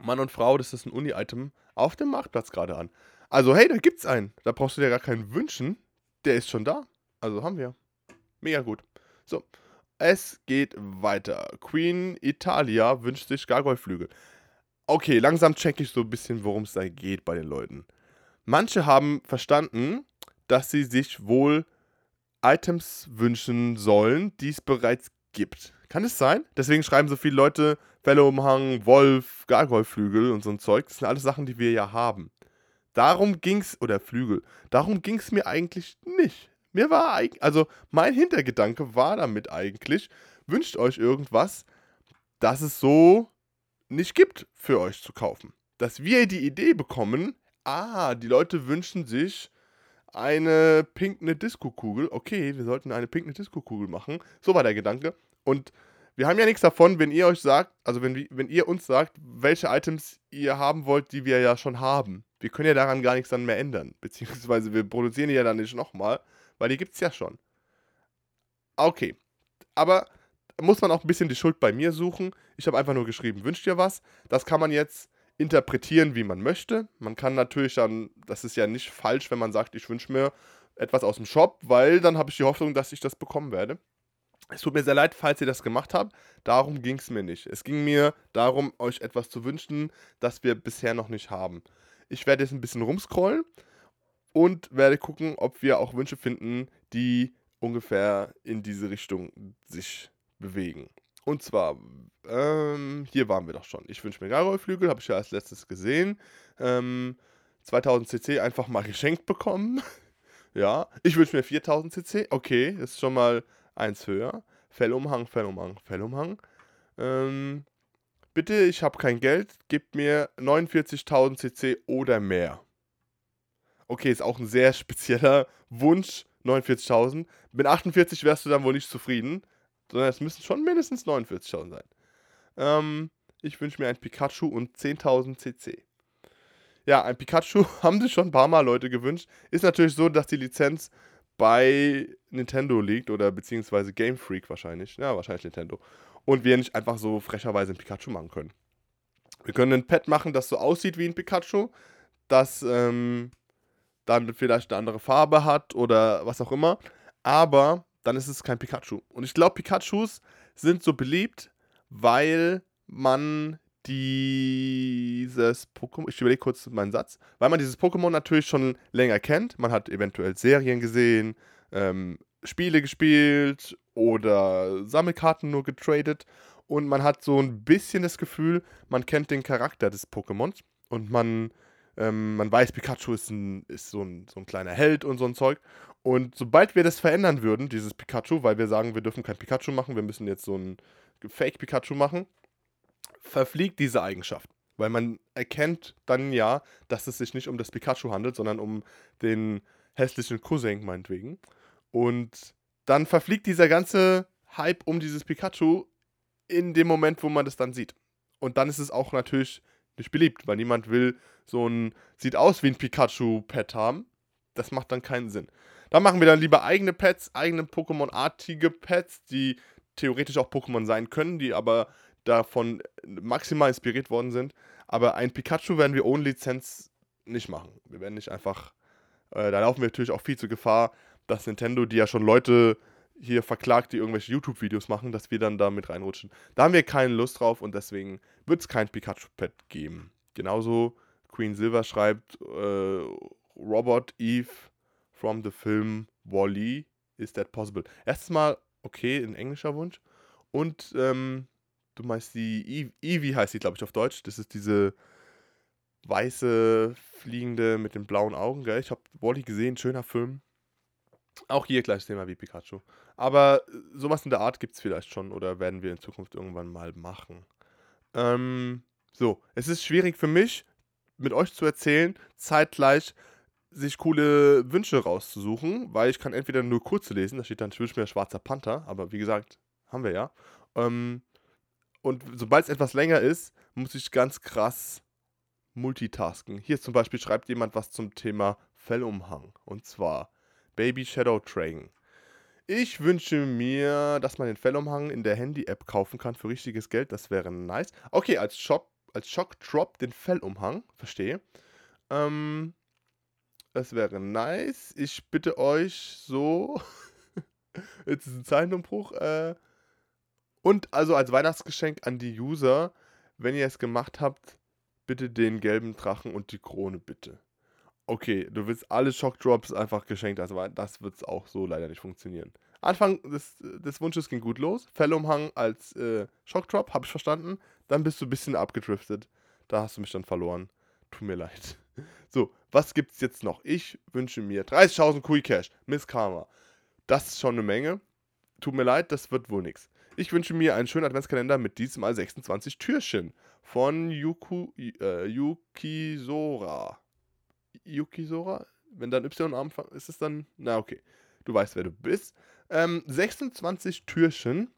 Mann und Frau, das ist ein Uni-Item, auf dem Marktplatz gerade an. Also, hey, da gibt's einen. Da brauchst du dir gar keinen wünschen. Der ist schon da. Also haben wir. Mega gut. So, es geht weiter. Queen Italia wünscht sich Gargoylflügel. Okay, langsam check ich so ein bisschen, worum es da geht bei den Leuten. Manche haben verstanden, dass sie sich wohl Items wünschen sollen, die es bereits gibt. Kann es sein? Deswegen schreiben so viele Leute Fellumhang, Wolf, Gargoylflügel und so ein Zeug. Das sind alles Sachen, die wir ja haben. Darum ging's, oder Flügel, darum ging's mir eigentlich nicht. Mir war eigentlich, also mein Hintergedanke war damit eigentlich, wünscht euch irgendwas, das es so nicht gibt für euch zu kaufen. Dass wir die Idee bekommen, ah, die Leute wünschen sich eine pinkne Disco-Kugel. Okay, wir sollten eine pinkne Disco-Kugel machen. So war der Gedanke. Und wir haben ja nichts davon, wenn ihr euch sagt, also wenn, wenn ihr uns sagt, welche Items ihr haben wollt, die wir ja schon haben. Wir können ja daran gar nichts dann mehr ändern. Beziehungsweise wir produzieren die ja dann nicht nochmal, weil die gibt es ja schon. Okay. Aber muss man auch ein bisschen die Schuld bei mir suchen. Ich habe einfach nur geschrieben, wünscht ihr was? Das kann man jetzt interpretieren, wie man möchte. Man kann natürlich dann, das ist ja nicht falsch, wenn man sagt, ich wünsche mir etwas aus dem Shop, weil dann habe ich die Hoffnung, dass ich das bekommen werde. Es tut mir sehr leid, falls ihr das gemacht habt. Darum ging es mir nicht. Es ging mir darum, euch etwas zu wünschen, das wir bisher noch nicht haben. Ich werde jetzt ein bisschen rumscrollen und werde gucken, ob wir auch Wünsche finden, die ungefähr in diese Richtung sich bewegen. Und zwar, ähm, hier waren wir doch schon. Ich wünsche mir Gargoyle-Flügel, habe ich ja als letztes gesehen. Ähm, 2000 CC einfach mal geschenkt bekommen. ja, ich wünsche mir 4000 CC. Okay, das ist schon mal eins höher. Fellumhang, Fellumhang, Fellumhang. Ähm, bitte, ich habe kein Geld, gib mir 49.000 CC oder mehr. Okay, ist auch ein sehr spezieller Wunsch, 49.000. Mit 48 wärst du dann wohl nicht zufrieden, sondern es müssen schon mindestens 49.000 sein. Ähm, ich wünsche mir ein Pikachu und 10.000 CC. Ja, ein Pikachu haben sich schon ein paar Mal Leute gewünscht. Ist natürlich so, dass die Lizenz bei Nintendo liegt oder beziehungsweise Game Freak wahrscheinlich. Ja, wahrscheinlich Nintendo. Und wir nicht einfach so frecherweise ein Pikachu machen können. Wir können ein Pad machen, das so aussieht wie ein Pikachu, das ähm, dann vielleicht eine andere Farbe hat oder was auch immer. Aber dann ist es kein Pikachu. Und ich glaube, Pikachus sind so beliebt, weil man dieses Pokémon, ich überlege kurz meinen Satz, weil man dieses Pokémon natürlich schon länger kennt. Man hat eventuell Serien gesehen, ähm, Spiele gespielt oder Sammelkarten nur getradet und man hat so ein bisschen das Gefühl, man kennt den Charakter des Pokémons und man, ähm, man weiß, Pikachu ist, ein, ist so, ein, so ein kleiner Held und so ein Zeug. Und sobald wir das verändern würden, dieses Pikachu, weil wir sagen, wir dürfen kein Pikachu machen, wir müssen jetzt so ein Fake-Pikachu machen, verfliegt diese Eigenschaft. Weil man erkennt dann ja, dass es sich nicht um das Pikachu handelt, sondern um den hässlichen Cousin meinetwegen. Und dann verfliegt dieser ganze Hype um dieses Pikachu in dem Moment, wo man das dann sieht. Und dann ist es auch natürlich nicht beliebt, weil niemand will so ein, sieht aus wie ein Pikachu-Pet haben. Das macht dann keinen Sinn. Da machen wir dann lieber eigene Pets, eigene Pokémon-artige Pets, die theoretisch auch Pokémon sein können, die aber davon maximal inspiriert worden sind. Aber ein Pikachu werden wir ohne Lizenz nicht machen. Wir werden nicht einfach. Äh, da laufen wir natürlich auch viel zu Gefahr, dass Nintendo, die ja schon Leute hier verklagt, die irgendwelche YouTube-Videos machen, dass wir dann da mit reinrutschen. Da haben wir keine Lust drauf und deswegen wird es kein Pikachu-Pet geben. Genauso Queen Silver schreibt, äh, Robot Eve from the film Wally, is that possible? Erstes Mal, okay, ein englischer Wunsch. Und ähm, Du meinst die Eevee heißt sie, glaube ich, auf Deutsch. Das ist diese weiße, fliegende mit den blauen Augen, gell? Ich habe Wally gesehen, schöner Film. Auch hier gleiches Thema wie Pikachu. Aber äh, sowas in der Art gibt es vielleicht schon oder werden wir in Zukunft irgendwann mal machen. Ähm, so, es ist schwierig für mich, mit euch zu erzählen, zeitgleich sich coole Wünsche rauszusuchen, weil ich kann entweder nur kurze lesen, da steht dann zwischen mir Schwarzer Panther, aber wie gesagt, haben wir ja. Ähm, und sobald es etwas länger ist, muss ich ganz krass multitasken. Hier zum Beispiel schreibt jemand was zum Thema Fellumhang. Und zwar Baby Shadow Train. Ich wünsche mir, dass man den Fellumhang in der Handy-App kaufen kann für richtiges Geld. Das wäre nice. Okay, als Shock, als Shock Drop den Fellumhang. Verstehe. Ähm, das wäre nice. Ich bitte euch so. Jetzt ist ein Zeichenumbruch. Äh, und also als Weihnachtsgeschenk an die User, wenn ihr es gemacht habt, bitte den gelben Drachen und die Krone bitte. okay, du willst alle Shockdrops einfach geschenkt, also das wird auch so leider nicht funktionieren. Anfang des, des Wunsches ging gut los. Fellumhang als äh, Shockdrop, habe ich verstanden. Dann bist du ein bisschen abgedriftet. Da hast du mich dann verloren. Tut mir leid. So, was gibt's jetzt noch? Ich wünsche mir 30.000 Kui Cash, Miss Karma. Das ist schon eine Menge. Tut mir leid, das wird wohl nichts. Ich wünsche mir einen schönen Adventskalender mit diesmal 26 Türchen von Yuku, äh, Yukisora. Yukisora? Wenn dann Y am Anfang ist es dann. Na, okay. Du weißt, wer du bist. Ähm, 26 Türchen.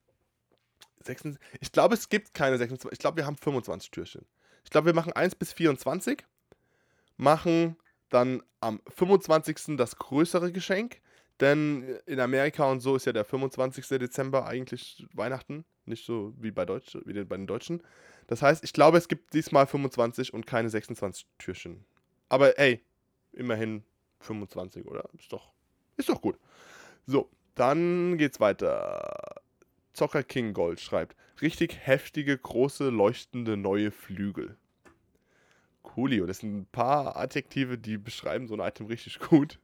26, ich glaube, es gibt keine 26. Ich glaube, wir haben 25 Türchen. Ich glaube, wir machen 1 bis 24. Machen dann am 25. das größere Geschenk. Denn in Amerika und so ist ja der 25. Dezember eigentlich Weihnachten. Nicht so wie bei, Deutsch, wie bei den Deutschen. Das heißt, ich glaube, es gibt diesmal 25 und keine 26 Türchen. Aber hey, immerhin 25, oder? Ist doch, ist doch gut. So, dann geht's weiter. Zocker King Gold schreibt: Richtig heftige, große, leuchtende neue Flügel. Coolio, das sind ein paar Adjektive, die beschreiben so ein Item richtig gut.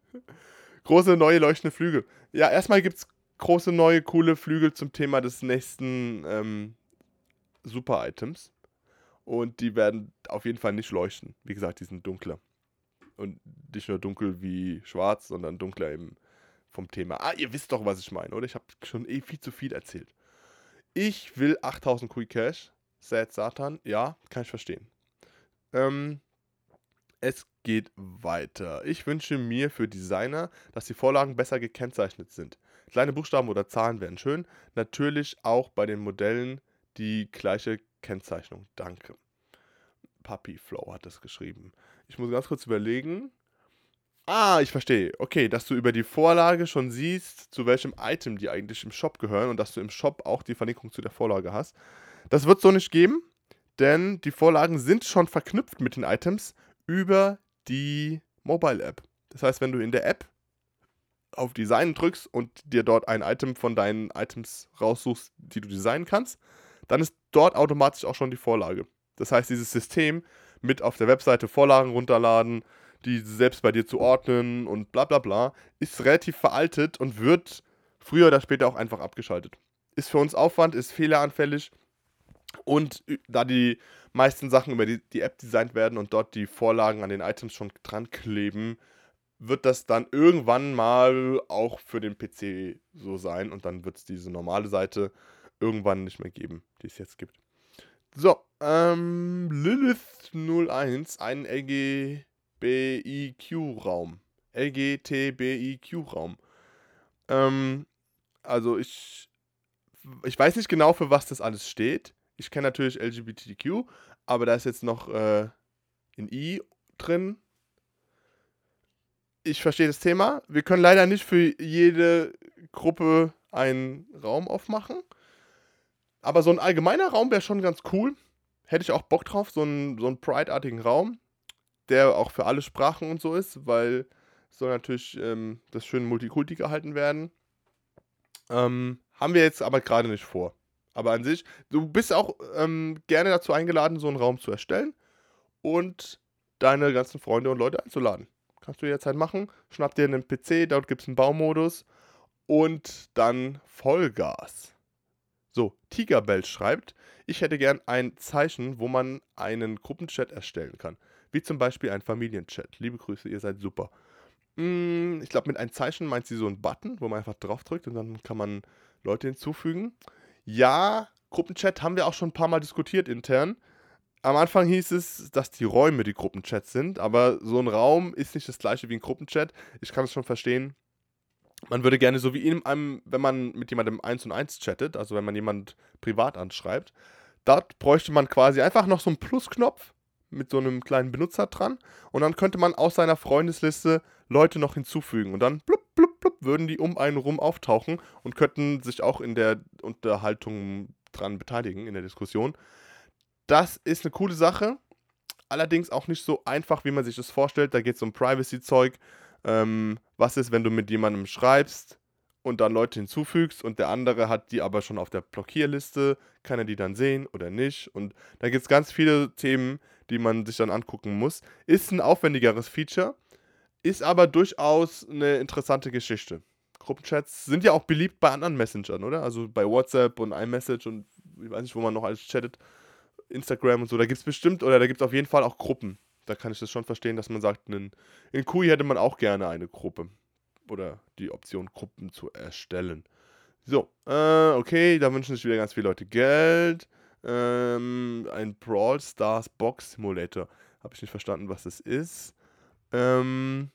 große, neue, leuchtende Flügel. Ja, erstmal gibt's große, neue, coole Flügel zum Thema des nächsten ähm, Super-Items. Und die werden auf jeden Fall nicht leuchten. Wie gesagt, die sind dunkler. Und nicht nur dunkel wie schwarz, sondern dunkler eben vom Thema. Ah, ihr wisst doch, was ich meine, oder? Ich habe schon eh viel zu viel erzählt. Ich will 8000 Quick Cash. Sad Satan. Ja, kann ich verstehen. Ähm, es geht weiter. Ich wünsche mir für Designer, dass die Vorlagen besser gekennzeichnet sind. Kleine Buchstaben oder Zahlen wären schön. Natürlich auch bei den Modellen die gleiche Kennzeichnung. Danke. Puppy Flow hat das geschrieben. Ich muss ganz kurz überlegen. Ah, ich verstehe. Okay, dass du über die Vorlage schon siehst, zu welchem Item die eigentlich im Shop gehören und dass du im Shop auch die Verlinkung zu der Vorlage hast. Das wird so nicht geben, denn die Vorlagen sind schon verknüpft mit den Items über die Mobile App. Das heißt, wenn du in der App auf Design drückst und dir dort ein Item von deinen Items raussuchst, die du designen kannst, dann ist dort automatisch auch schon die Vorlage. Das heißt, dieses System mit auf der Webseite Vorlagen runterladen, die selbst bei dir zu ordnen und bla bla bla, ist relativ veraltet und wird früher oder später auch einfach abgeschaltet. Ist für uns Aufwand, ist fehleranfällig und da die meisten Sachen über die, die App designt werden und dort die Vorlagen an den Items schon dran kleben, wird das dann irgendwann mal auch für den PC so sein und dann wird es diese normale Seite irgendwann nicht mehr geben, die es jetzt gibt. So, ähm, Lilith01, ein LGBIQ-Raum. LGTBIQ-Raum. Ähm, also ich, ich weiß nicht genau, für was das alles steht. Ich kenne natürlich LGBTQ, aber da ist jetzt noch äh, ein I drin. Ich verstehe das Thema. Wir können leider nicht für jede Gruppe einen Raum aufmachen. Aber so ein allgemeiner Raum wäre schon ganz cool. Hätte ich auch Bock drauf, so einen, so einen Pride-artigen Raum, der auch für alle Sprachen und so ist, weil soll natürlich ähm, das schön Multikulti gehalten werden. Ähm, haben wir jetzt aber gerade nicht vor. Aber an sich, du bist auch ähm, gerne dazu eingeladen, so einen Raum zu erstellen und deine ganzen Freunde und Leute einzuladen. Kannst du jederzeit machen. Schnapp dir einen PC, dort gibt es einen Baumodus und dann Vollgas. So, Tigerbell schreibt, ich hätte gern ein Zeichen, wo man einen Gruppenchat erstellen kann. Wie zum Beispiel ein Familienchat. Liebe Grüße, ihr seid super. Hm, ich glaube, mit einem Zeichen meint sie so einen Button, wo man einfach draufdrückt und dann kann man Leute hinzufügen. Ja, Gruppenchat haben wir auch schon ein paar Mal diskutiert intern. Am Anfang hieß es, dass die Räume die Gruppenchats sind, aber so ein Raum ist nicht das gleiche wie ein Gruppenchat. Ich kann es schon verstehen man würde gerne so wie in einem, wenn man mit jemandem eins und eins chattet, also wenn man jemand privat anschreibt, dort bräuchte man quasi einfach noch so einen Plusknopf mit so einem kleinen Benutzer dran und dann könnte man aus seiner Freundesliste Leute noch hinzufügen und dann blub, blub, würden die um einen rum auftauchen und könnten sich auch in der Unterhaltung dran beteiligen, in der Diskussion. Das ist eine coole Sache, allerdings auch nicht so einfach, wie man sich das vorstellt. Da geht es um Privacy-Zeug ähm, was ist, wenn du mit jemandem schreibst und dann Leute hinzufügst und der andere hat die aber schon auf der Blockierliste, kann er die dann sehen oder nicht? Und da gibt es ganz viele Themen, die man sich dann angucken muss. Ist ein aufwendigeres Feature. Ist aber durchaus eine interessante Geschichte. Gruppenchats sind ja auch beliebt bei anderen Messengern, oder? Also bei WhatsApp und iMessage und ich weiß nicht, wo man noch alles chattet. Instagram und so. Da gibt es bestimmt, oder da gibt es auf jeden Fall auch Gruppen. Da kann ich das schon verstehen, dass man sagt, in, in Kui hätte man auch gerne eine Gruppe. Oder die Option, Gruppen zu erstellen. So, äh, okay, da wünschen sich wieder ganz viele Leute Geld. Ähm, ein Brawl Stars Box Simulator. Habe ich nicht verstanden, was das ist. Ähm,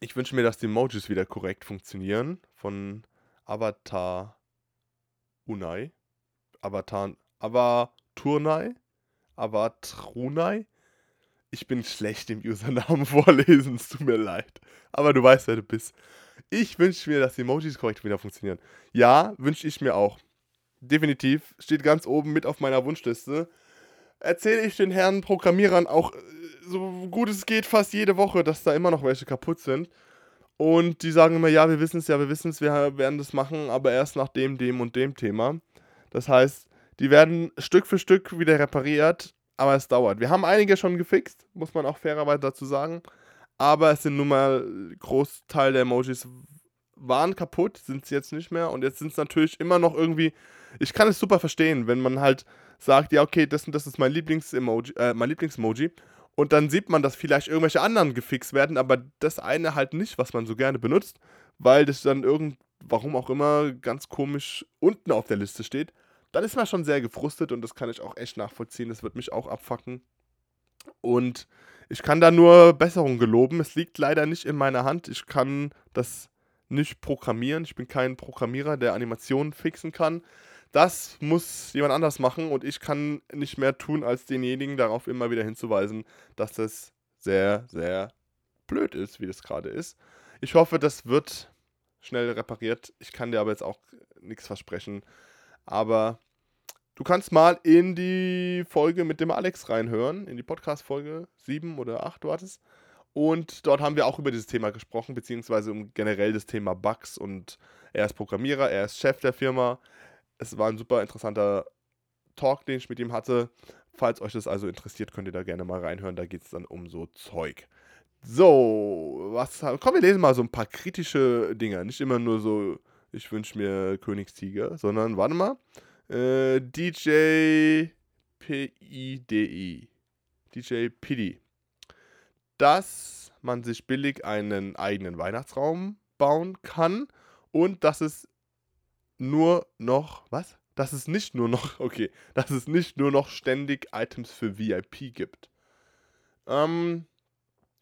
ich wünsche mir, dass die Emojis wieder korrekt funktionieren. Von Avatar Unai. Avatar. Avaturnai. Avatrunai. Ich bin schlecht im Usernamen vorlesen, es tut mir leid. Aber du weißt, wer du bist. Ich wünsche mir, dass die Emojis korrekt wieder funktionieren. Ja, wünsche ich mir auch. Definitiv. Steht ganz oben mit auf meiner Wunschliste. Erzähle ich den Herren Programmierern auch äh, so gut es geht fast jede Woche, dass da immer noch welche kaputt sind. Und die sagen immer, ja, wir wissen es, ja, wir wissen es, wir werden das machen, aber erst nach dem, dem und dem Thema. Das heißt, die werden Stück für Stück wieder repariert, aber es dauert. Wir haben einige schon gefixt, muss man auch fairerweise dazu sagen. Aber es sind nun mal Großteil der Emojis waren kaputt, sind sie jetzt nicht mehr. Und jetzt sind es natürlich immer noch irgendwie. Ich kann es super verstehen, wenn man halt sagt, ja, okay, das das ist mein Lieblings-Emoji, äh, mein Lieblings-Emoji. Und dann sieht man, dass vielleicht irgendwelche anderen gefixt werden, aber das eine halt nicht, was man so gerne benutzt, weil das dann irgend, warum auch immer, ganz komisch unten auf der Liste steht. Dann ist man schon sehr gefrustet und das kann ich auch echt nachvollziehen. Das wird mich auch abfacken. Und ich kann da nur Besserung geloben. Es liegt leider nicht in meiner Hand. Ich kann das nicht programmieren. Ich bin kein Programmierer, der Animationen fixen kann. Das muss jemand anders machen und ich kann nicht mehr tun, als denjenigen darauf immer wieder hinzuweisen, dass das sehr, sehr blöd ist, wie das gerade ist. Ich hoffe, das wird schnell repariert. Ich kann dir aber jetzt auch nichts versprechen. Aber du kannst mal in die Folge mit dem Alex reinhören, in die Podcast-Folge 7 oder 8 war das. Und dort haben wir auch über dieses Thema gesprochen, beziehungsweise um generell das Thema Bugs. Und er ist Programmierer, er ist Chef der Firma, es war ein super interessanter Talk, den ich mit ihm hatte. Falls euch das also interessiert, könnt ihr da gerne mal reinhören. Da geht es dann um so Zeug. So, was komm, wir lesen mal so ein paar kritische Dinge. Nicht immer nur so, ich wünsche mir Königstiger, sondern warte mal. Äh, DJ PIDI. DJ PD. Dass man sich billig einen eigenen Weihnachtsraum bauen kann und dass es nur noch, was? Dass es nicht nur noch, okay, dass es nicht nur noch ständig Items für VIP gibt. Ähm,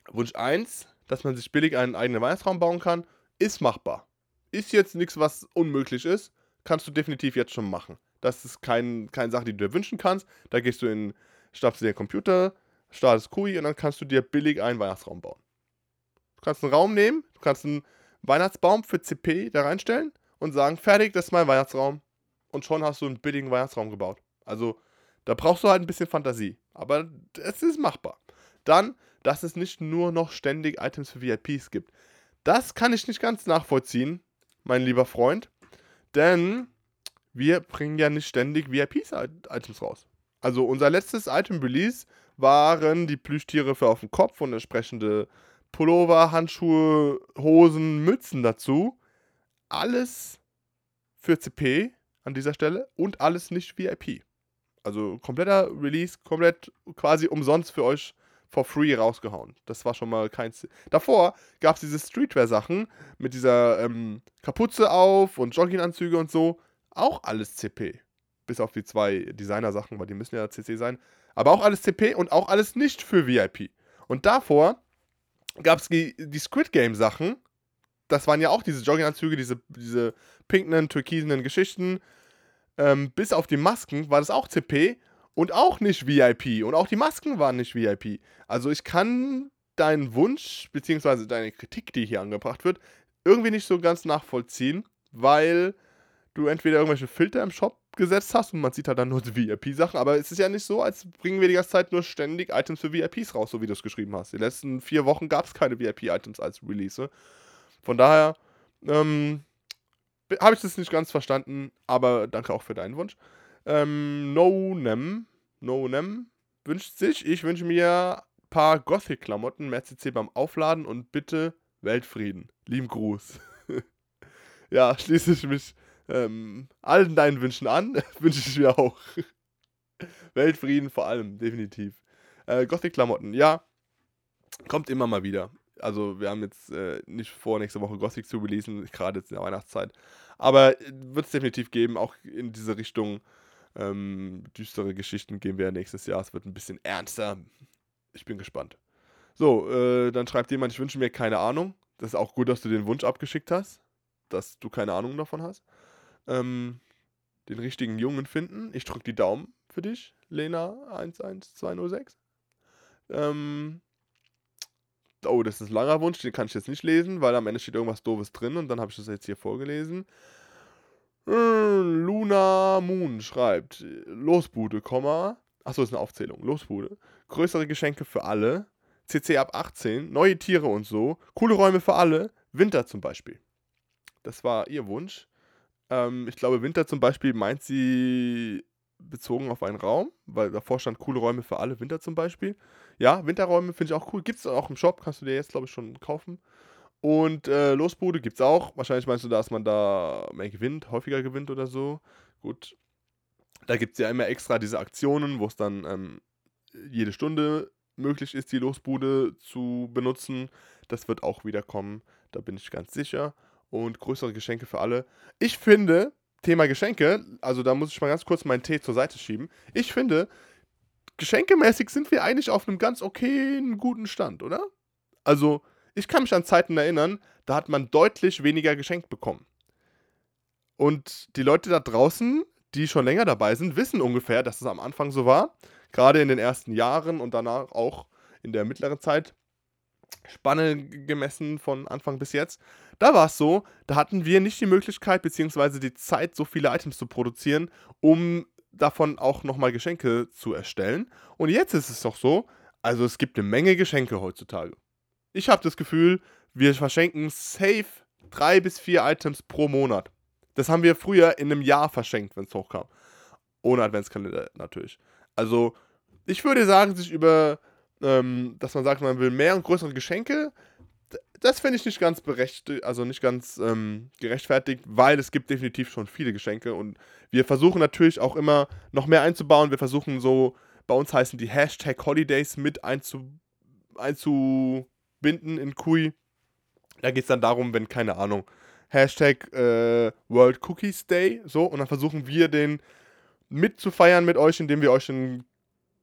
Wunsch 1, dass man sich billig einen eigenen Weihnachtsraum bauen kann, ist machbar. Ist jetzt nichts, was unmöglich ist, kannst du definitiv jetzt schon machen. Das ist kein, keine Sache, die du dir wünschen kannst. Da gehst du in, dir den Computer, startest QI und dann kannst du dir billig einen Weihnachtsraum bauen. Du kannst einen Raum nehmen, du kannst einen Weihnachtsbaum für CP da reinstellen und sagen, fertig, das ist mein Weihnachtsraum. Und schon hast du einen billigen Weihnachtsraum gebaut. Also, da brauchst du halt ein bisschen Fantasie. Aber es ist machbar. Dann, dass es nicht nur noch ständig Items für VIPs gibt. Das kann ich nicht ganz nachvollziehen, mein lieber Freund. Denn wir bringen ja nicht ständig VIP-Items raus. Also unser letztes Item-Release waren die Plüschtiere für auf den Kopf und entsprechende Pullover, Handschuhe, Hosen, Mützen dazu alles für CP an dieser Stelle und alles nicht VIP. Also kompletter Release, komplett quasi umsonst für euch for free rausgehauen. Das war schon mal kein. Z Davor gab es diese Streetwear-Sachen mit dieser ähm, Kapuze auf und Jogginganzüge und so. Auch alles CP. Bis auf die zwei Designer-Sachen, weil die müssen ja CC sein. Aber auch alles CP und auch alles nicht für VIP. Und davor gab es die, die Squid Game-Sachen, das waren ja auch diese Jogginganzüge, diese, diese pinken, türkisenen Geschichten. Ähm, bis auf die Masken war das auch CP und auch nicht VIP. Und auch die Masken waren nicht VIP. Also ich kann deinen Wunsch, beziehungsweise deine Kritik, die hier angebracht wird, irgendwie nicht so ganz nachvollziehen, weil du entweder irgendwelche Filter im Shop gesetzt hast und man sieht halt dann nur VIP-Sachen, aber es ist ja nicht so, als bringen wir die ganze Zeit nur ständig Items für VIPs raus, so wie du es geschrieben hast. Die letzten vier Wochen gab es keine VIP-Items als Release. Von daher ähm, habe ich das nicht ganz verstanden, aber danke auch für deinen Wunsch. Ähm, no Nem, No Nem wünscht sich, ich wünsche mir paar Gothic-Klamotten, mehr CC beim Aufladen und bitte Weltfrieden. Lieben Gruß. ja, schließe ich mich ähm, allen deinen Wünschen an. Wünsche ich mir auch. Weltfrieden vor allem, definitiv. Äh, Gothic-Klamotten, ja. Kommt immer mal wieder. Also, wir haben jetzt äh, nicht vor, nächste Woche Gothic zu releasen, gerade jetzt in der Weihnachtszeit. Aber äh, wird es definitiv geben, auch in diese Richtung. Ähm, düstere Geschichten gehen wir nächstes Jahr. Es wird ein bisschen ernster. Ich bin gespannt. So, äh, dann schreibt jemand, ich wünsche mir keine Ahnung. Das ist auch gut, dass du den Wunsch abgeschickt hast, dass du keine Ahnung davon hast. Ähm, den richtigen Jungen finden. Ich drücke die Daumen für dich, Lena 11206. Ähm, oh, das ist ein langer Wunsch, den kann ich jetzt nicht lesen, weil am Ende steht irgendwas Doofes drin und dann habe ich das jetzt hier vorgelesen. Hm, Luna Moon schreibt, Losbude, Komma. Achso, ist eine Aufzählung. Losbude. Größere Geschenke für alle. CC ab 18. Neue Tiere und so. Coole Räume für alle. Winter zum Beispiel. Das war ihr Wunsch. Ähm, ich glaube, Winter zum Beispiel meint sie bezogen auf einen Raum, weil davor stand coole Räume für alle, Winter zum Beispiel. Ja, Winterräume finde ich auch cool. Gibt es auch im Shop, kannst du dir jetzt, glaube ich, schon kaufen. Und äh, Losbude gibt es auch. Wahrscheinlich meinst du, dass man da mehr gewinnt, häufiger gewinnt oder so. Gut. Da gibt es ja immer extra diese Aktionen, wo es dann ähm, jede Stunde möglich ist, die Losbude zu benutzen. Das wird auch wieder kommen, da bin ich ganz sicher. Und größere Geschenke für alle. Ich finde, Thema Geschenke, also da muss ich mal ganz kurz meinen Tee zur Seite schieben. Ich finde, geschenkemäßig sind wir eigentlich auf einem ganz okayen, guten Stand, oder? Also, ich kann mich an Zeiten erinnern, da hat man deutlich weniger geschenkt bekommen. Und die Leute da draußen, die schon länger dabei sind, wissen ungefähr, dass es am Anfang so war. Gerade in den ersten Jahren und danach auch in der mittleren Zeit. Spanne gemessen von Anfang bis jetzt. Da war es so, da hatten wir nicht die Möglichkeit bzw. die Zeit, so viele Items zu produzieren, um davon auch nochmal Geschenke zu erstellen. Und jetzt ist es doch so, also es gibt eine Menge Geschenke heutzutage. Ich habe das Gefühl, wir verschenken safe drei bis vier Items pro Monat. Das haben wir früher in einem Jahr verschenkt, wenn es hochkam. Ohne Adventskalender natürlich. Also, ich würde sagen, sich über, ähm, dass man sagt, man will mehr und größere Geschenke, das finde ich nicht ganz berechtigt, also nicht ganz ähm, gerechtfertigt, weil es gibt definitiv schon viele Geschenke und wir versuchen natürlich auch immer noch mehr einzubauen. Wir versuchen so, bei uns heißen die Hashtag Holidays mit einzu, einzu binden in Kui. Da geht es dann darum, wenn, keine Ahnung, Hashtag äh, World Cookies Day, so, und dann versuchen wir den mitzufeiern mit euch, indem wir euch einen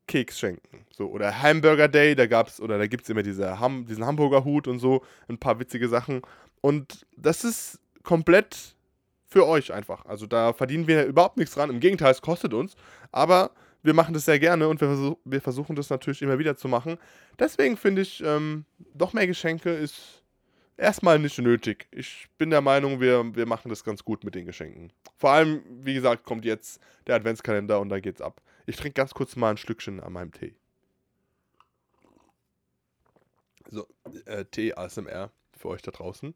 Keks schenken. So, oder Hamburger Day, da gab's, oder da gibt es immer diese Ham, diesen Hamburger Hut und so, ein paar witzige Sachen. Und das ist komplett für euch einfach. Also da verdienen wir überhaupt nichts dran. Im Gegenteil, es kostet uns. Aber wir machen das sehr gerne und wir, versuch, wir versuchen das natürlich immer wieder zu machen. Deswegen finde ich, ähm, doch mehr Geschenke ist erstmal nicht nötig. Ich bin der Meinung, wir, wir machen das ganz gut mit den Geschenken. Vor allem, wie gesagt, kommt jetzt der Adventskalender und da geht's ab. Ich trinke ganz kurz mal ein Schlückchen an meinem Tee. So, äh, Tee ASMR für euch da draußen.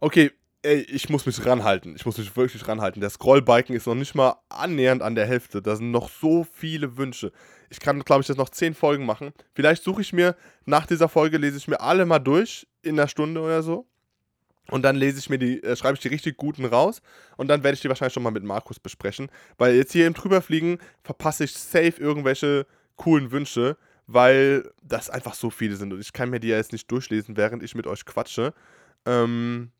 Okay, ey, ich muss mich ranhalten. Ich muss mich wirklich ranhalten. Der Scrollbalken ist noch nicht mal annähernd an der Hälfte. Da sind noch so viele Wünsche. Ich kann, glaube ich, jetzt noch zehn Folgen machen. Vielleicht suche ich mir, nach dieser Folge lese ich mir alle mal durch, in einer Stunde oder so. Und dann lese ich mir die, äh, schreibe ich die richtig guten raus. Und dann werde ich die wahrscheinlich schon mal mit Markus besprechen. Weil jetzt hier im Drüberfliegen verpasse ich safe irgendwelche coolen Wünsche, weil das einfach so viele sind. Und ich kann mir die ja jetzt nicht durchlesen, während ich mit euch quatsche. Ähm,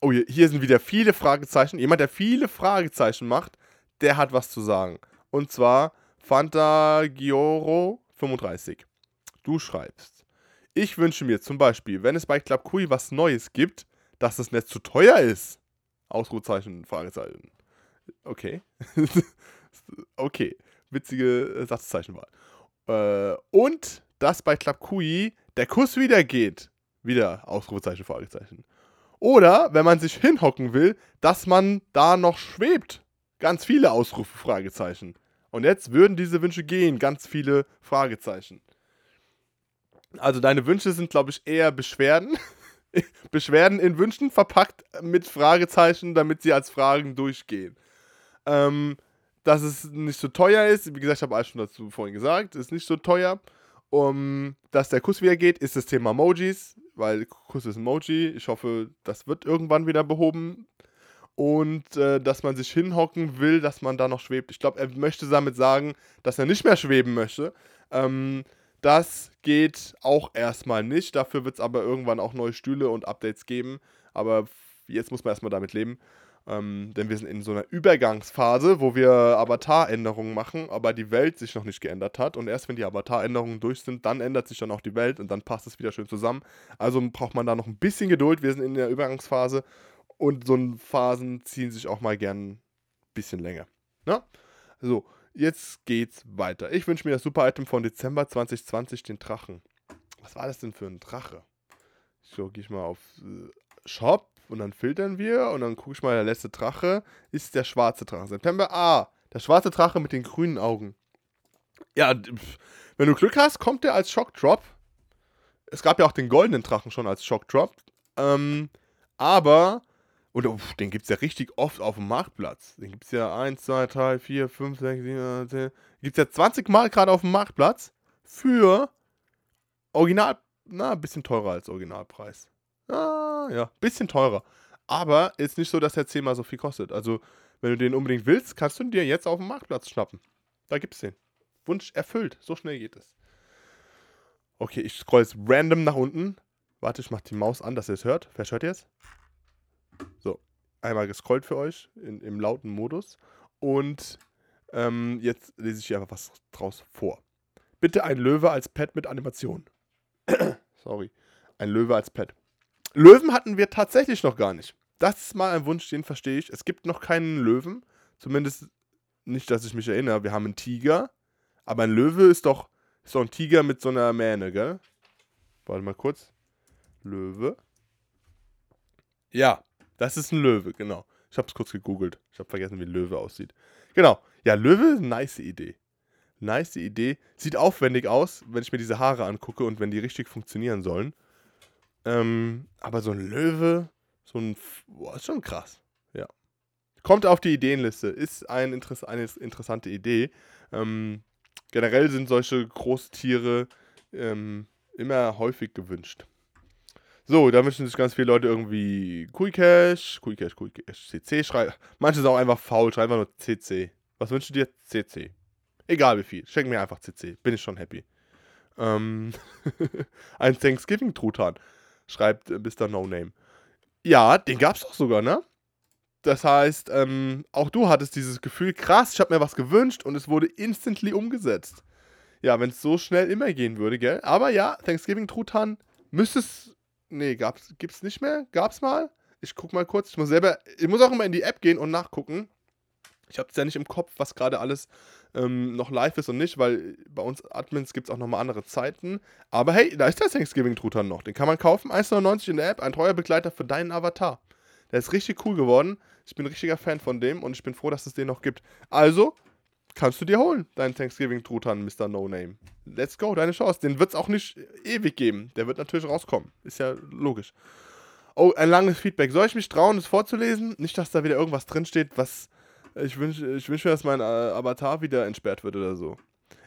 Oh, hier sind wieder viele Fragezeichen. Jemand, der viele Fragezeichen macht, der hat was zu sagen. Und zwar Fantagioro35. Du schreibst. Ich wünsche mir zum Beispiel, wenn es bei Club Kui was Neues gibt, dass es nicht zu teuer ist. Ausrufezeichen, Fragezeichen. Okay. okay. Witzige Satzzeichenwahl. Äh, und dass bei Club Kui der Kuss wieder geht. Wieder Ausrufezeichen, Fragezeichen. Oder, wenn man sich hinhocken will, dass man da noch schwebt. Ganz viele Ausrufe, Fragezeichen. Und jetzt würden diese Wünsche gehen, ganz viele Fragezeichen. Also deine Wünsche sind, glaube ich, eher Beschwerden. Beschwerden in Wünschen verpackt mit Fragezeichen, damit sie als Fragen durchgehen. Ähm, dass es nicht so teuer ist, wie gesagt, ich habe alles schon dazu vorhin gesagt, ist nicht so teuer. um, dass der Kuss wieder geht, ist das Thema Emojis, weil Kuss ist ein Emoji. Ich hoffe, das wird irgendwann wieder behoben. Und äh, dass man sich hinhocken will, dass man da noch schwebt. Ich glaube, er möchte damit sagen, dass er nicht mehr schweben möchte. Ähm, das geht auch erstmal nicht. Dafür wird es aber irgendwann auch neue Stühle und Updates geben. Aber jetzt muss man erstmal damit leben. Ähm, denn wir sind in so einer Übergangsphase, wo wir Avatar-Änderungen machen, aber die Welt sich noch nicht geändert hat. Und erst wenn die Avatar-Änderungen durch sind, dann ändert sich dann auch die Welt und dann passt es wieder schön zusammen. Also braucht man da noch ein bisschen Geduld. Wir sind in der Übergangsphase und so Phasen ziehen sich auch mal gern ein bisschen länger. Ne? So, jetzt geht's weiter. Ich wünsche mir das Super-Item von Dezember 2020, den Drachen. Was war das denn für ein Drache? So, gehe ich mal auf äh, Shop und dann filtern wir und dann gucke ich mal, der letzte Drache ist der schwarze Drache. September, ah, der schwarze Drache mit den grünen Augen. Ja, wenn du Glück hast, kommt der als Shock Drop. Es gab ja auch den goldenen Drachen schon als Shock Drop. Ähm, aber, und uff, den gibt es ja richtig oft auf dem Marktplatz. Den gibt es ja 1, 2, 3, 4, 5, 6, 7, 10. Gibt es ja 20 Mal gerade auf dem Marktplatz für Original, na, ein bisschen teurer als Originalpreis. Ah, ja, bisschen teurer. Aber ist nicht so, dass der zehnmal so viel kostet. Also, wenn du den unbedingt willst, kannst du ihn dir jetzt auf dem Marktplatz schnappen. Da gibt's den. Wunsch erfüllt. So schnell geht es. Okay, ich scroll jetzt random nach unten. Warte, ich mach die Maus an, dass ihr es hört. Wer hört jetzt? So, einmal gescrollt für euch in, im lauten Modus. Und ähm, jetzt lese ich hier einfach was draus vor. Bitte ein Löwe als Pet mit Animation. Sorry. Ein Löwe als Pet. Löwen hatten wir tatsächlich noch gar nicht. Das ist mal ein Wunsch, den verstehe ich. Es gibt noch keinen Löwen. Zumindest nicht, dass ich mich erinnere. Wir haben einen Tiger. Aber ein Löwe ist doch, doch ein Tiger mit so einer Mähne, gell? Warte mal kurz. Löwe. Ja, das ist ein Löwe, genau. Ich habe es kurz gegoogelt. Ich habe vergessen, wie ein Löwe aussieht. Genau. Ja, Löwe, nice Idee. Nice Idee. Sieht aufwendig aus, wenn ich mir diese Haare angucke und wenn die richtig funktionieren sollen. Ähm, aber so ein Löwe, so ein. Boah, ist schon krass. Ja. Kommt auf die Ideenliste. Ist ein Interess eine interessante Idee. Ähm, generell sind solche Großtiere ähm, immer häufig gewünscht. So, da wünschen sich ganz viele Leute irgendwie Kuicash, Kuicash, Kuicash, CC schreiben. Manche sind auch einfach faul, schreiben einfach nur CC. Was wünschst du dir? CC. Egal wie viel. Schenk mir einfach CC. Bin ich schon happy. Ähm, ein Thanksgiving-Truthahn schreibt äh, Mr. No Name. Ja, den gab's doch sogar, ne? Das heißt, ähm, auch du hattest dieses Gefühl, krass, ich habe mir was gewünscht und es wurde instantly umgesetzt. Ja, wenn es so schnell immer gehen würde, gell? Aber ja, Thanksgiving Truthahn müsste es. Nee, gab's, gibt's nicht mehr? Gab's mal? Ich guck mal kurz. Ich muss selber. Ich muss auch immer in die App gehen und nachgucken. Ich habe es ja nicht im Kopf, was gerade alles ähm, noch live ist und nicht, weil bei uns Admins gibt es auch nochmal andere Zeiten. Aber hey, da ist der Thanksgiving-Truthahn noch. Den kann man kaufen. 1,99 in der App. Ein treuer Begleiter für deinen Avatar. Der ist richtig cool geworden. Ich bin ein richtiger Fan von dem und ich bin froh, dass es den noch gibt. Also, kannst du dir holen, deinen Thanksgiving-Truthahn, Mr. No Name. Let's go, deine Chance. Den wird es auch nicht ewig geben. Der wird natürlich rauskommen. Ist ja logisch. Oh, ein langes Feedback. Soll ich mich trauen, es vorzulesen? Nicht, dass da wieder irgendwas drinsteht, was ich wünsche ich wünsch mir, dass mein äh, Avatar wieder entsperrt wird oder so.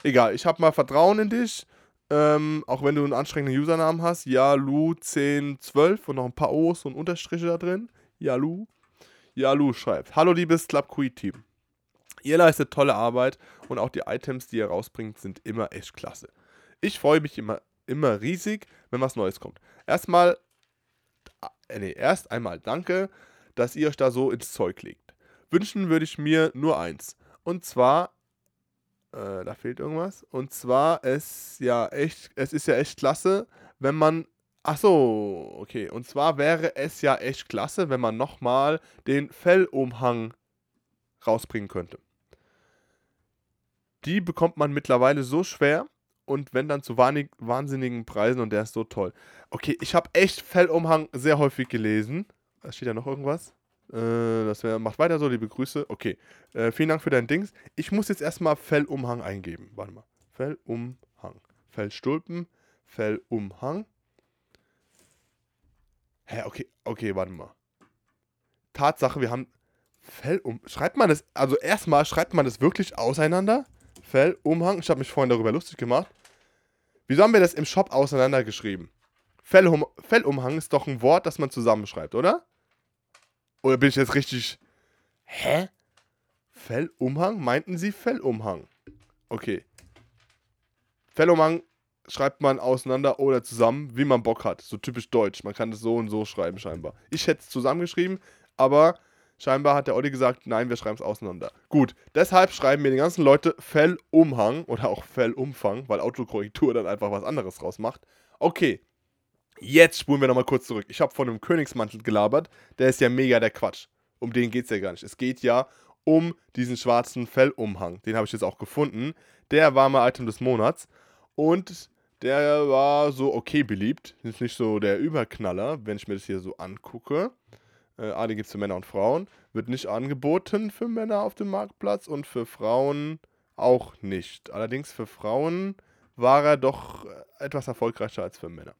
Egal, ich habe mal Vertrauen in dich. Ähm, auch wenn du einen anstrengenden Usernamen hast. Ja, Lu1012 und noch ein paar O's und Unterstriche da drin. Ja, Lu. Ja, Lu schreibt. Hallo, liebes Club Queen Team. Ihr leistet tolle Arbeit und auch die Items, die ihr rausbringt, sind immer echt klasse. Ich freue mich immer, immer riesig, wenn was Neues kommt. Erstmal, äh, nee, erst einmal danke, dass ihr euch da so ins Zeug legt. Wünschen würde ich mir nur eins. Und zwar, äh, da fehlt irgendwas. Und zwar, es ja echt, es ist ja echt klasse, wenn man Ach so, okay. Und zwar wäre es ja echt klasse, wenn man nochmal den Fellumhang rausbringen könnte. Die bekommt man mittlerweile so schwer und wenn dann zu wahnsinnigen Preisen und der ist so toll. Okay, ich habe echt Fellumhang sehr häufig gelesen. Da steht ja noch irgendwas. Äh, das macht weiter so, liebe Grüße. Okay. Äh, vielen Dank für dein Dings. Ich muss jetzt erstmal Fellumhang eingeben. Warte mal. Fellumhang. Fellstulpen. Fellumhang. Hä, okay, okay, warte mal. Tatsache, wir haben Fellum. Schreibt man das, also erstmal schreibt man das wirklich auseinander? Fellumhang. Ich habe mich vorhin darüber lustig gemacht. Wieso haben wir das im Shop auseinandergeschrieben? Fellum Fellumhang ist doch ein Wort, das man zusammenschreibt, oder? Oder bin ich jetzt richtig. Hä? Fellumhang? Meinten Sie Fellumhang? Okay. Fellumhang schreibt man auseinander oder zusammen, wie man Bock hat. So typisch deutsch. Man kann das so und so schreiben, scheinbar. Ich hätte es zusammengeschrieben, aber scheinbar hat der Olli gesagt, nein, wir schreiben es auseinander. Gut, deshalb schreiben mir die ganzen Leute Fellumhang oder auch Fellumfang, weil Autokorrektur dann einfach was anderes draus macht. Okay, jetzt spulen wir nochmal kurz zurück. Ich habe von einem Königsmantel gelabert, der ist ja mega der Quatsch. Um den geht es ja gar nicht. Es geht ja um diesen schwarzen Fellumhang. Den habe ich jetzt auch gefunden. Der war mal Item des Monats. Und der war so okay beliebt. Ist nicht so der Überknaller, wenn ich mir das hier so angucke. Äh, ah, den gibt es für Männer und Frauen. Wird nicht angeboten für Männer auf dem Marktplatz und für Frauen auch nicht. Allerdings für Frauen war er doch etwas erfolgreicher als für Männer.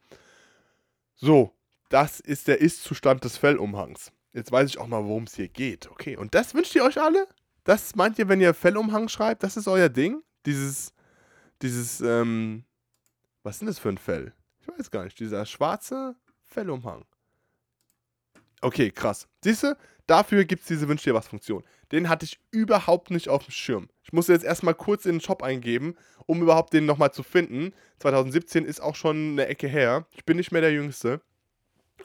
So, das ist der Ist-Zustand des Fellumhangs. Jetzt weiß ich auch mal, worum es hier geht. Okay, und das wünscht ihr euch alle? Das meint ihr, wenn ihr Fellumhang schreibt? Das ist euer Ding? Dieses, dieses, ähm, was ist das für ein Fell? Ich weiß gar nicht. Dieser schwarze Fellumhang. Okay, krass. Siehst du, dafür gibt es diese Wünsch dir was Funktion. Den hatte ich überhaupt nicht auf dem Schirm. Ich musste jetzt erstmal kurz in den Shop eingeben, um überhaupt den nochmal zu finden. 2017 ist auch schon eine Ecke her. Ich bin nicht mehr der Jüngste.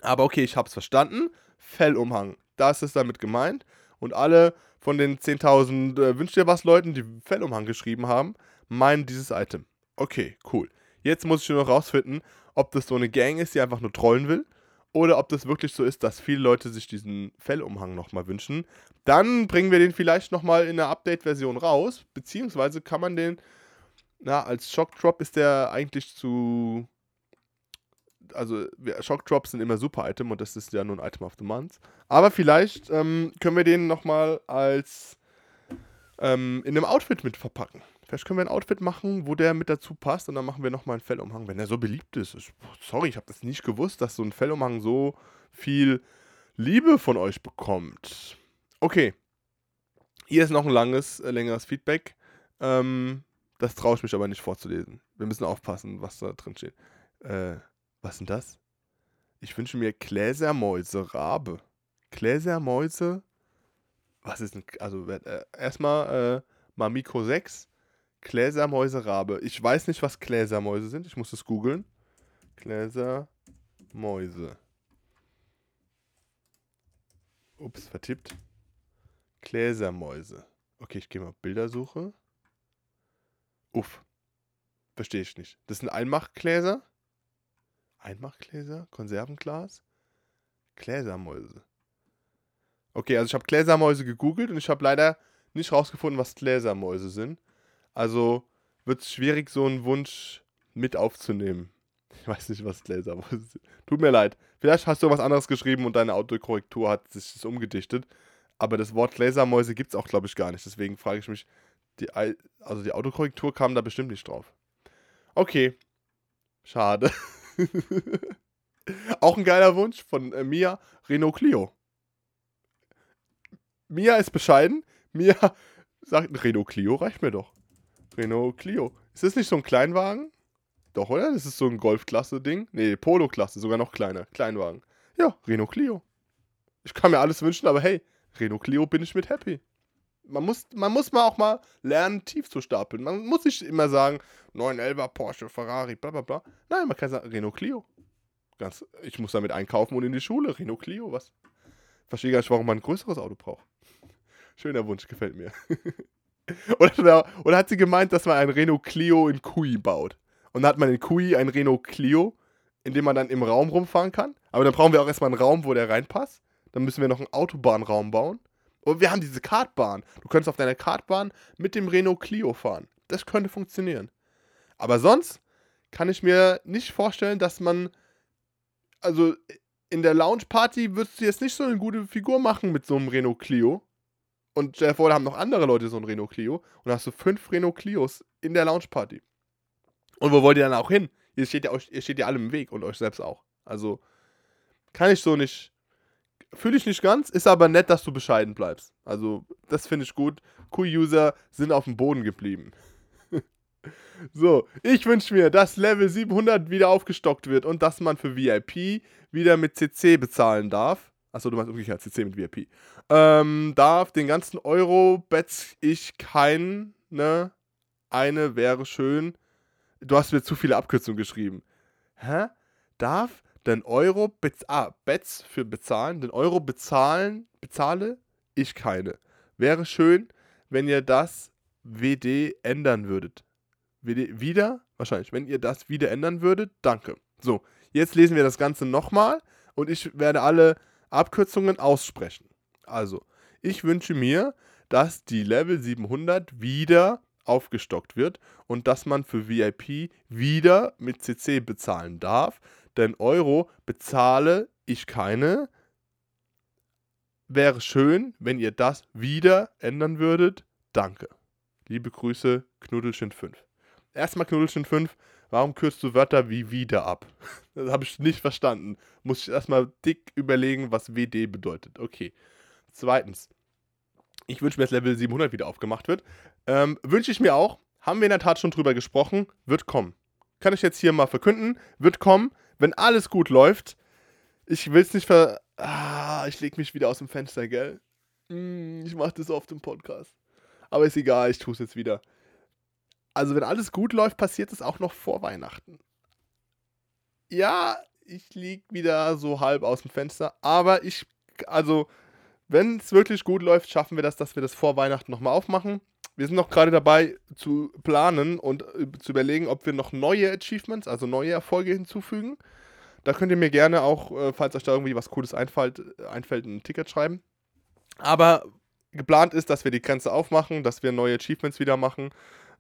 Aber okay, ich hab's verstanden. Fellumhang. Das ist damit gemeint. Und alle von den 10.000 äh, Wünsch dir was Leuten, die Fellumhang geschrieben haben, meinen dieses Item. Okay, cool. Jetzt muss ich nur noch rausfinden, ob das so eine Gang ist, die einfach nur trollen will. Oder ob das wirklich so ist, dass viele Leute sich diesen Fellumhang nochmal wünschen. Dann bringen wir den vielleicht nochmal in der Update-Version raus. Beziehungsweise kann man den, na, als Shock Drop ist der eigentlich zu. Also, Shock Drops sind immer super Item und das ist ja nur ein Item of the Month. Aber vielleicht ähm, können wir den nochmal als ähm, in einem Outfit mit verpacken. Vielleicht können wir ein Outfit machen, wo der mit dazu passt und dann machen wir nochmal einen Fellumhang, wenn der so beliebt ist. Sorry, ich habe das nicht gewusst, dass so ein Fellumhang so viel Liebe von euch bekommt. Okay. Hier ist noch ein langes, äh, längeres Feedback. Ähm, das traue ich mich aber nicht vorzulesen. Wir müssen aufpassen, was da drin steht. Äh, was sind das? Ich wünsche mir Gläsermäuse Rabe. Gläsermäuse? Was ist denn. Also, äh, erstmal äh, Mamiko 6. Gläsermäuse-Rabe. Ich weiß nicht, was Gläsermäuse sind. Ich muss es googeln. Gläsermäuse. Ups, vertippt. Gläsermäuse. Okay, ich gehe mal Bildersuche. Uff. Verstehe ich nicht. Das sind Einmachgläser? Einmachgläser? Konservenglas? Gläsermäuse. Okay, also ich habe Gläsermäuse gegoogelt und ich habe leider nicht rausgefunden, was Gläsermäuse sind. Also wird es schwierig, so einen Wunsch mit aufzunehmen. Ich weiß nicht, was Laser ist. Tut mir leid. Vielleicht hast du was anderes geschrieben und deine Autokorrektur hat sich das umgedichtet. Aber das Wort Lasermäuse gibt es auch, glaube ich, gar nicht. Deswegen frage ich mich, die, also die Autokorrektur kam da bestimmt nicht drauf. Okay. Schade. auch ein geiler Wunsch von äh, Mia Renault Clio. Mia ist bescheiden. Mia sagt, Renault Clio reicht mir doch. Renault Clio. Ist das nicht so ein Kleinwagen? Doch, oder? Das ist so ein Golfklasse-Ding. Nee, Polo-Klasse, sogar noch kleiner. Kleinwagen. Ja, Renault Clio. Ich kann mir alles wünschen, aber hey, Renault Clio bin ich mit happy. Man muss, man muss mal auch mal lernen, tief zu stapeln. Man muss nicht immer sagen, 911er, Porsche, Ferrari, bla bla bla. Nein, man kann sagen, Renault Clio. Ganz, ich muss damit einkaufen und in die Schule. Renault Clio, was? Verstehe gar nicht, warum man ein größeres Auto braucht. Schöner Wunsch, gefällt mir. Oder, oder hat sie gemeint, dass man ein Renault Clio in Kui baut? Und dann hat man in Kui ein Renault Clio, in dem man dann im Raum rumfahren kann. Aber dann brauchen wir auch erstmal einen Raum, wo der reinpasst. Dann müssen wir noch einen Autobahnraum bauen. Und wir haben diese Kartbahn. Du könntest auf deiner Kartbahn mit dem Renault Clio fahren. Das könnte funktionieren. Aber sonst kann ich mir nicht vorstellen, dass man. Also in der Lounge Party würdest du jetzt nicht so eine gute Figur machen mit so einem Renault Clio. Und stell dir da haben noch andere Leute so ein Renault Clio. Und dann hast du fünf Renault Clios in der Lounge Party. Und wo wollt ihr dann auch hin? Ihr steht ja, euch, ihr steht ja alle im Weg und euch selbst auch. Also kann ich so nicht. Fühle ich nicht ganz, ist aber nett, dass du bescheiden bleibst. Also, das finde ich gut. Cool-User sind auf dem Boden geblieben. So, ich wünsche mir, dass Level 700 wieder aufgestockt wird und dass man für VIP wieder mit CC bezahlen darf. Achso, du meinst umgekehrt, CC mit VIP. Ähm, darf den ganzen Euro-Bets ich kein, ne? Eine wäre schön. Du hast mir zu viele Abkürzungen geschrieben. Hä? Darf den Euro, bez ah, Bets für bezahlen, den Euro bezahlen, bezahle ich keine. Wäre schön, wenn ihr das WD ändern würdet. WD wieder? Wahrscheinlich. Wenn ihr das wieder ändern würdet, danke. So, jetzt lesen wir das Ganze nochmal und ich werde alle Abkürzungen aussprechen. Also, ich wünsche mir, dass die Level 700 wieder aufgestockt wird und dass man für VIP wieder mit CC bezahlen darf. Denn Euro bezahle ich keine. Wäre schön, wenn ihr das wieder ändern würdet. Danke. Liebe Grüße, Knuddelchen 5. Erstmal Knuddelchen 5. Warum kürzt du Wörter wie wieder ab? Das habe ich nicht verstanden. Muss ich erstmal dick überlegen, was WD bedeutet. Okay. Zweitens. Ich wünsche mir, dass Level 700 wieder aufgemacht wird. Ähm, wünsche ich mir auch. Haben wir in der Tat schon drüber gesprochen. Wird kommen. Kann ich jetzt hier mal verkünden. Wird kommen. Wenn alles gut läuft. Ich will es nicht ver... Ah, ich lege mich wieder aus dem Fenster, gell? Mm, ich mache das oft im Podcast. Aber ist egal, ich tue es jetzt wieder. Also, wenn alles gut läuft, passiert es auch noch vor Weihnachten. Ja, ich liege wieder so halb aus dem Fenster. Aber ich, also, wenn es wirklich gut läuft, schaffen wir das, dass wir das vor Weihnachten nochmal aufmachen. Wir sind noch gerade dabei zu planen und äh, zu überlegen, ob wir noch neue Achievements, also neue Erfolge hinzufügen. Da könnt ihr mir gerne auch, äh, falls euch da irgendwie was Cooles einfällt, einfällt ein Ticket schreiben. Aber geplant ist, dass wir die Grenze aufmachen, dass wir neue Achievements wieder machen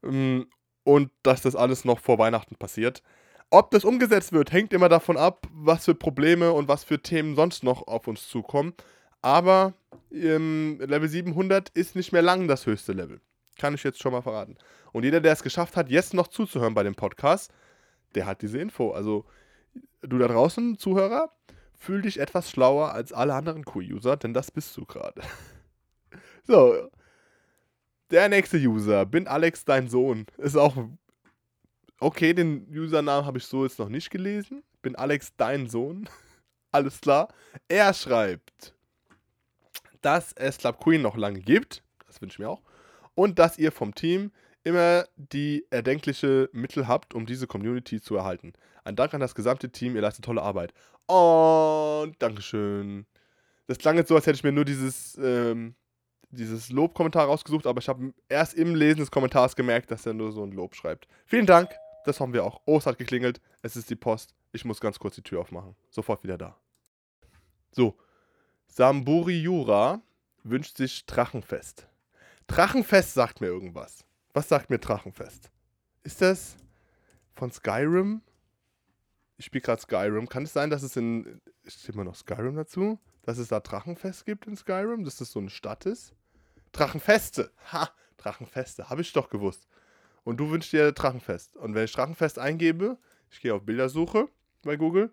und dass das alles noch vor Weihnachten passiert. Ob das umgesetzt wird, hängt immer davon ab, was für Probleme und was für Themen sonst noch auf uns zukommen. Aber ähm, Level 700 ist nicht mehr lang das höchste Level. Kann ich jetzt schon mal verraten. Und jeder, der es geschafft hat, jetzt noch zuzuhören bei dem Podcast, der hat diese Info. Also, du da draußen, Zuhörer, fühl dich etwas schlauer als alle anderen Q-User, denn das bist du gerade. so. Der nächste User, bin Alex dein Sohn. Ist auch. Okay, den Usernamen habe ich so jetzt noch nicht gelesen. Bin Alex dein Sohn. Alles klar. Er schreibt dass es Club Queen noch lange gibt, das wünsche ich mir auch, und dass ihr vom Team immer die erdenkliche Mittel habt, um diese Community zu erhalten. Ein Dank an das gesamte Team, ihr leistet tolle Arbeit. Und Dankeschön. Das klang jetzt so, als hätte ich mir nur dieses, ähm, dieses Lobkommentar rausgesucht, aber ich habe erst im Lesen des Kommentars gemerkt, dass er nur so ein Lob schreibt. Vielen Dank, das haben wir auch. Oh, es hat geklingelt, es ist die Post. Ich muss ganz kurz die Tür aufmachen. Sofort wieder da. So, Samburi Jura wünscht sich Drachenfest. Drachenfest sagt mir irgendwas. Was sagt mir Drachenfest? Ist das von Skyrim? Ich spiele gerade Skyrim. Kann es sein, dass es in. Steht immer noch Skyrim dazu? Dass es da Drachenfest gibt in Skyrim? Dass das so eine Stadt ist? Drachenfeste! Ha! Drachenfeste. Habe ich doch gewusst. Und du wünschst dir Drachenfest. Und wenn ich Drachenfest eingebe, ich gehe auf Bildersuche bei Google,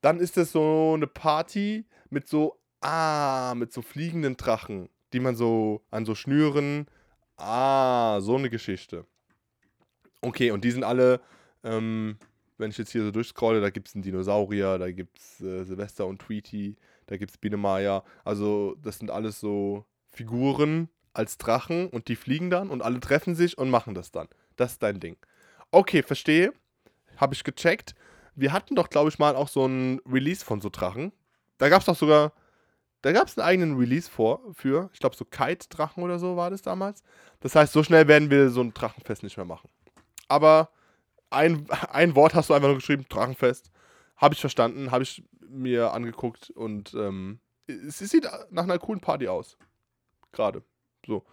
dann ist das so eine Party mit so Ah, mit so fliegenden Drachen, die man so an so Schnüren. Ah, so eine Geschichte. Okay, und die sind alle, ähm, wenn ich jetzt hier so durchscrolle, da gibt es einen Dinosaurier, da gibt es äh, Silvester und Tweety, da gibt es Biene Maya. Also, das sind alles so Figuren als Drachen und die fliegen dann und alle treffen sich und machen das dann. Das ist dein Ding. Okay, verstehe. Habe ich gecheckt. Wir hatten doch, glaube ich, mal auch so ein Release von so Drachen. Da gab es doch sogar da gab es einen eigenen Release vor, für, ich glaube, so Kite-Drachen oder so war das damals. Das heißt, so schnell werden wir so ein Drachenfest nicht mehr machen. Aber ein, ein Wort hast du einfach nur geschrieben, Drachenfest. Habe ich verstanden, habe ich mir angeguckt und ähm, es, es sieht nach einer coolen Party aus. Gerade. So.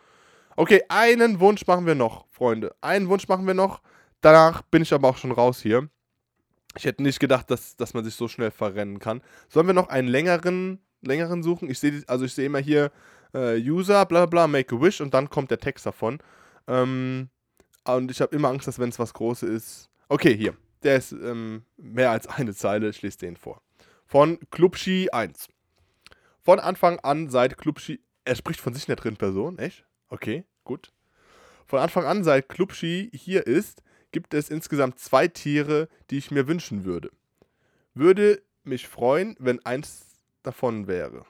Okay, einen Wunsch machen wir noch, Freunde. Einen Wunsch machen wir noch. Danach bin ich aber auch schon raus hier. Ich hätte nicht gedacht, dass, dass man sich so schnell verrennen kann. Sollen wir noch einen längeren längeren suchen. Ich sehe, also ich sehe immer hier äh, User, bla bla, make a wish und dann kommt der Text davon. Ähm, und ich habe immer Angst, dass wenn es was Großes ist. Okay, hier. Der ist ähm, mehr als eine Zeile. Ich lese den vor. Von Klubschi 1. Von Anfang an seit Klubschi. Er spricht von sich in der dritten Person, echt? Okay, gut. Von Anfang an, seit Klubschi hier ist, gibt es insgesamt zwei Tiere, die ich mir wünschen würde. Würde mich freuen, wenn eins davon wäre.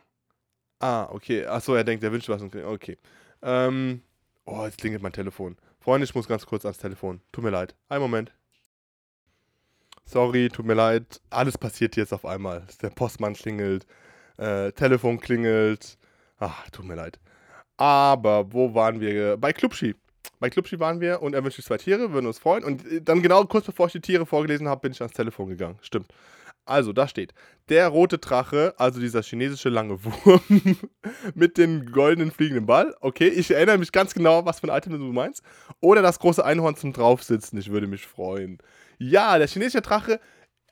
Ah, okay. Achso, er denkt, er wünscht was. Okay. Ähm, oh, jetzt klingelt mein Telefon. Freunde, ich muss ganz kurz ans Telefon. Tut mir leid. Einen Moment. Sorry, tut mir leid. Alles passiert jetzt auf einmal. Der Postmann klingelt, äh, Telefon klingelt. Ach, tut mir leid. Aber wo waren wir? Bei Klubschi. Bei Klubschi waren wir und er wünscht sich zwei Tiere, würden uns freuen. Und äh, dann genau kurz bevor ich die Tiere vorgelesen habe, bin ich ans Telefon gegangen. Stimmt. Also, da steht, der rote Drache, also dieser chinesische lange Wurm mit dem goldenen fliegenden Ball. Okay, ich erinnere mich ganz genau, was für ein Item du meinst. Oder das große Einhorn zum Draufsitzen, ich würde mich freuen. Ja, der chinesische Drache,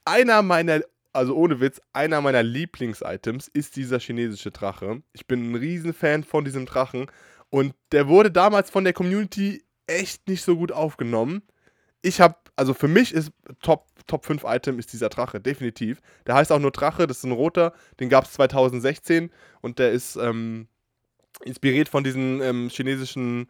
einer meiner, also ohne Witz, einer meiner Lieblings-Items ist dieser chinesische Drache. Ich bin ein Riesenfan von diesem Drachen und der wurde damals von der Community echt nicht so gut aufgenommen. Ich habe, also für mich ist Top, Top 5 Item ist dieser Drache, definitiv. Der heißt auch nur Drache, das ist ein roter, den gab es 2016 und der ist ähm, inspiriert von diesen ähm, chinesischen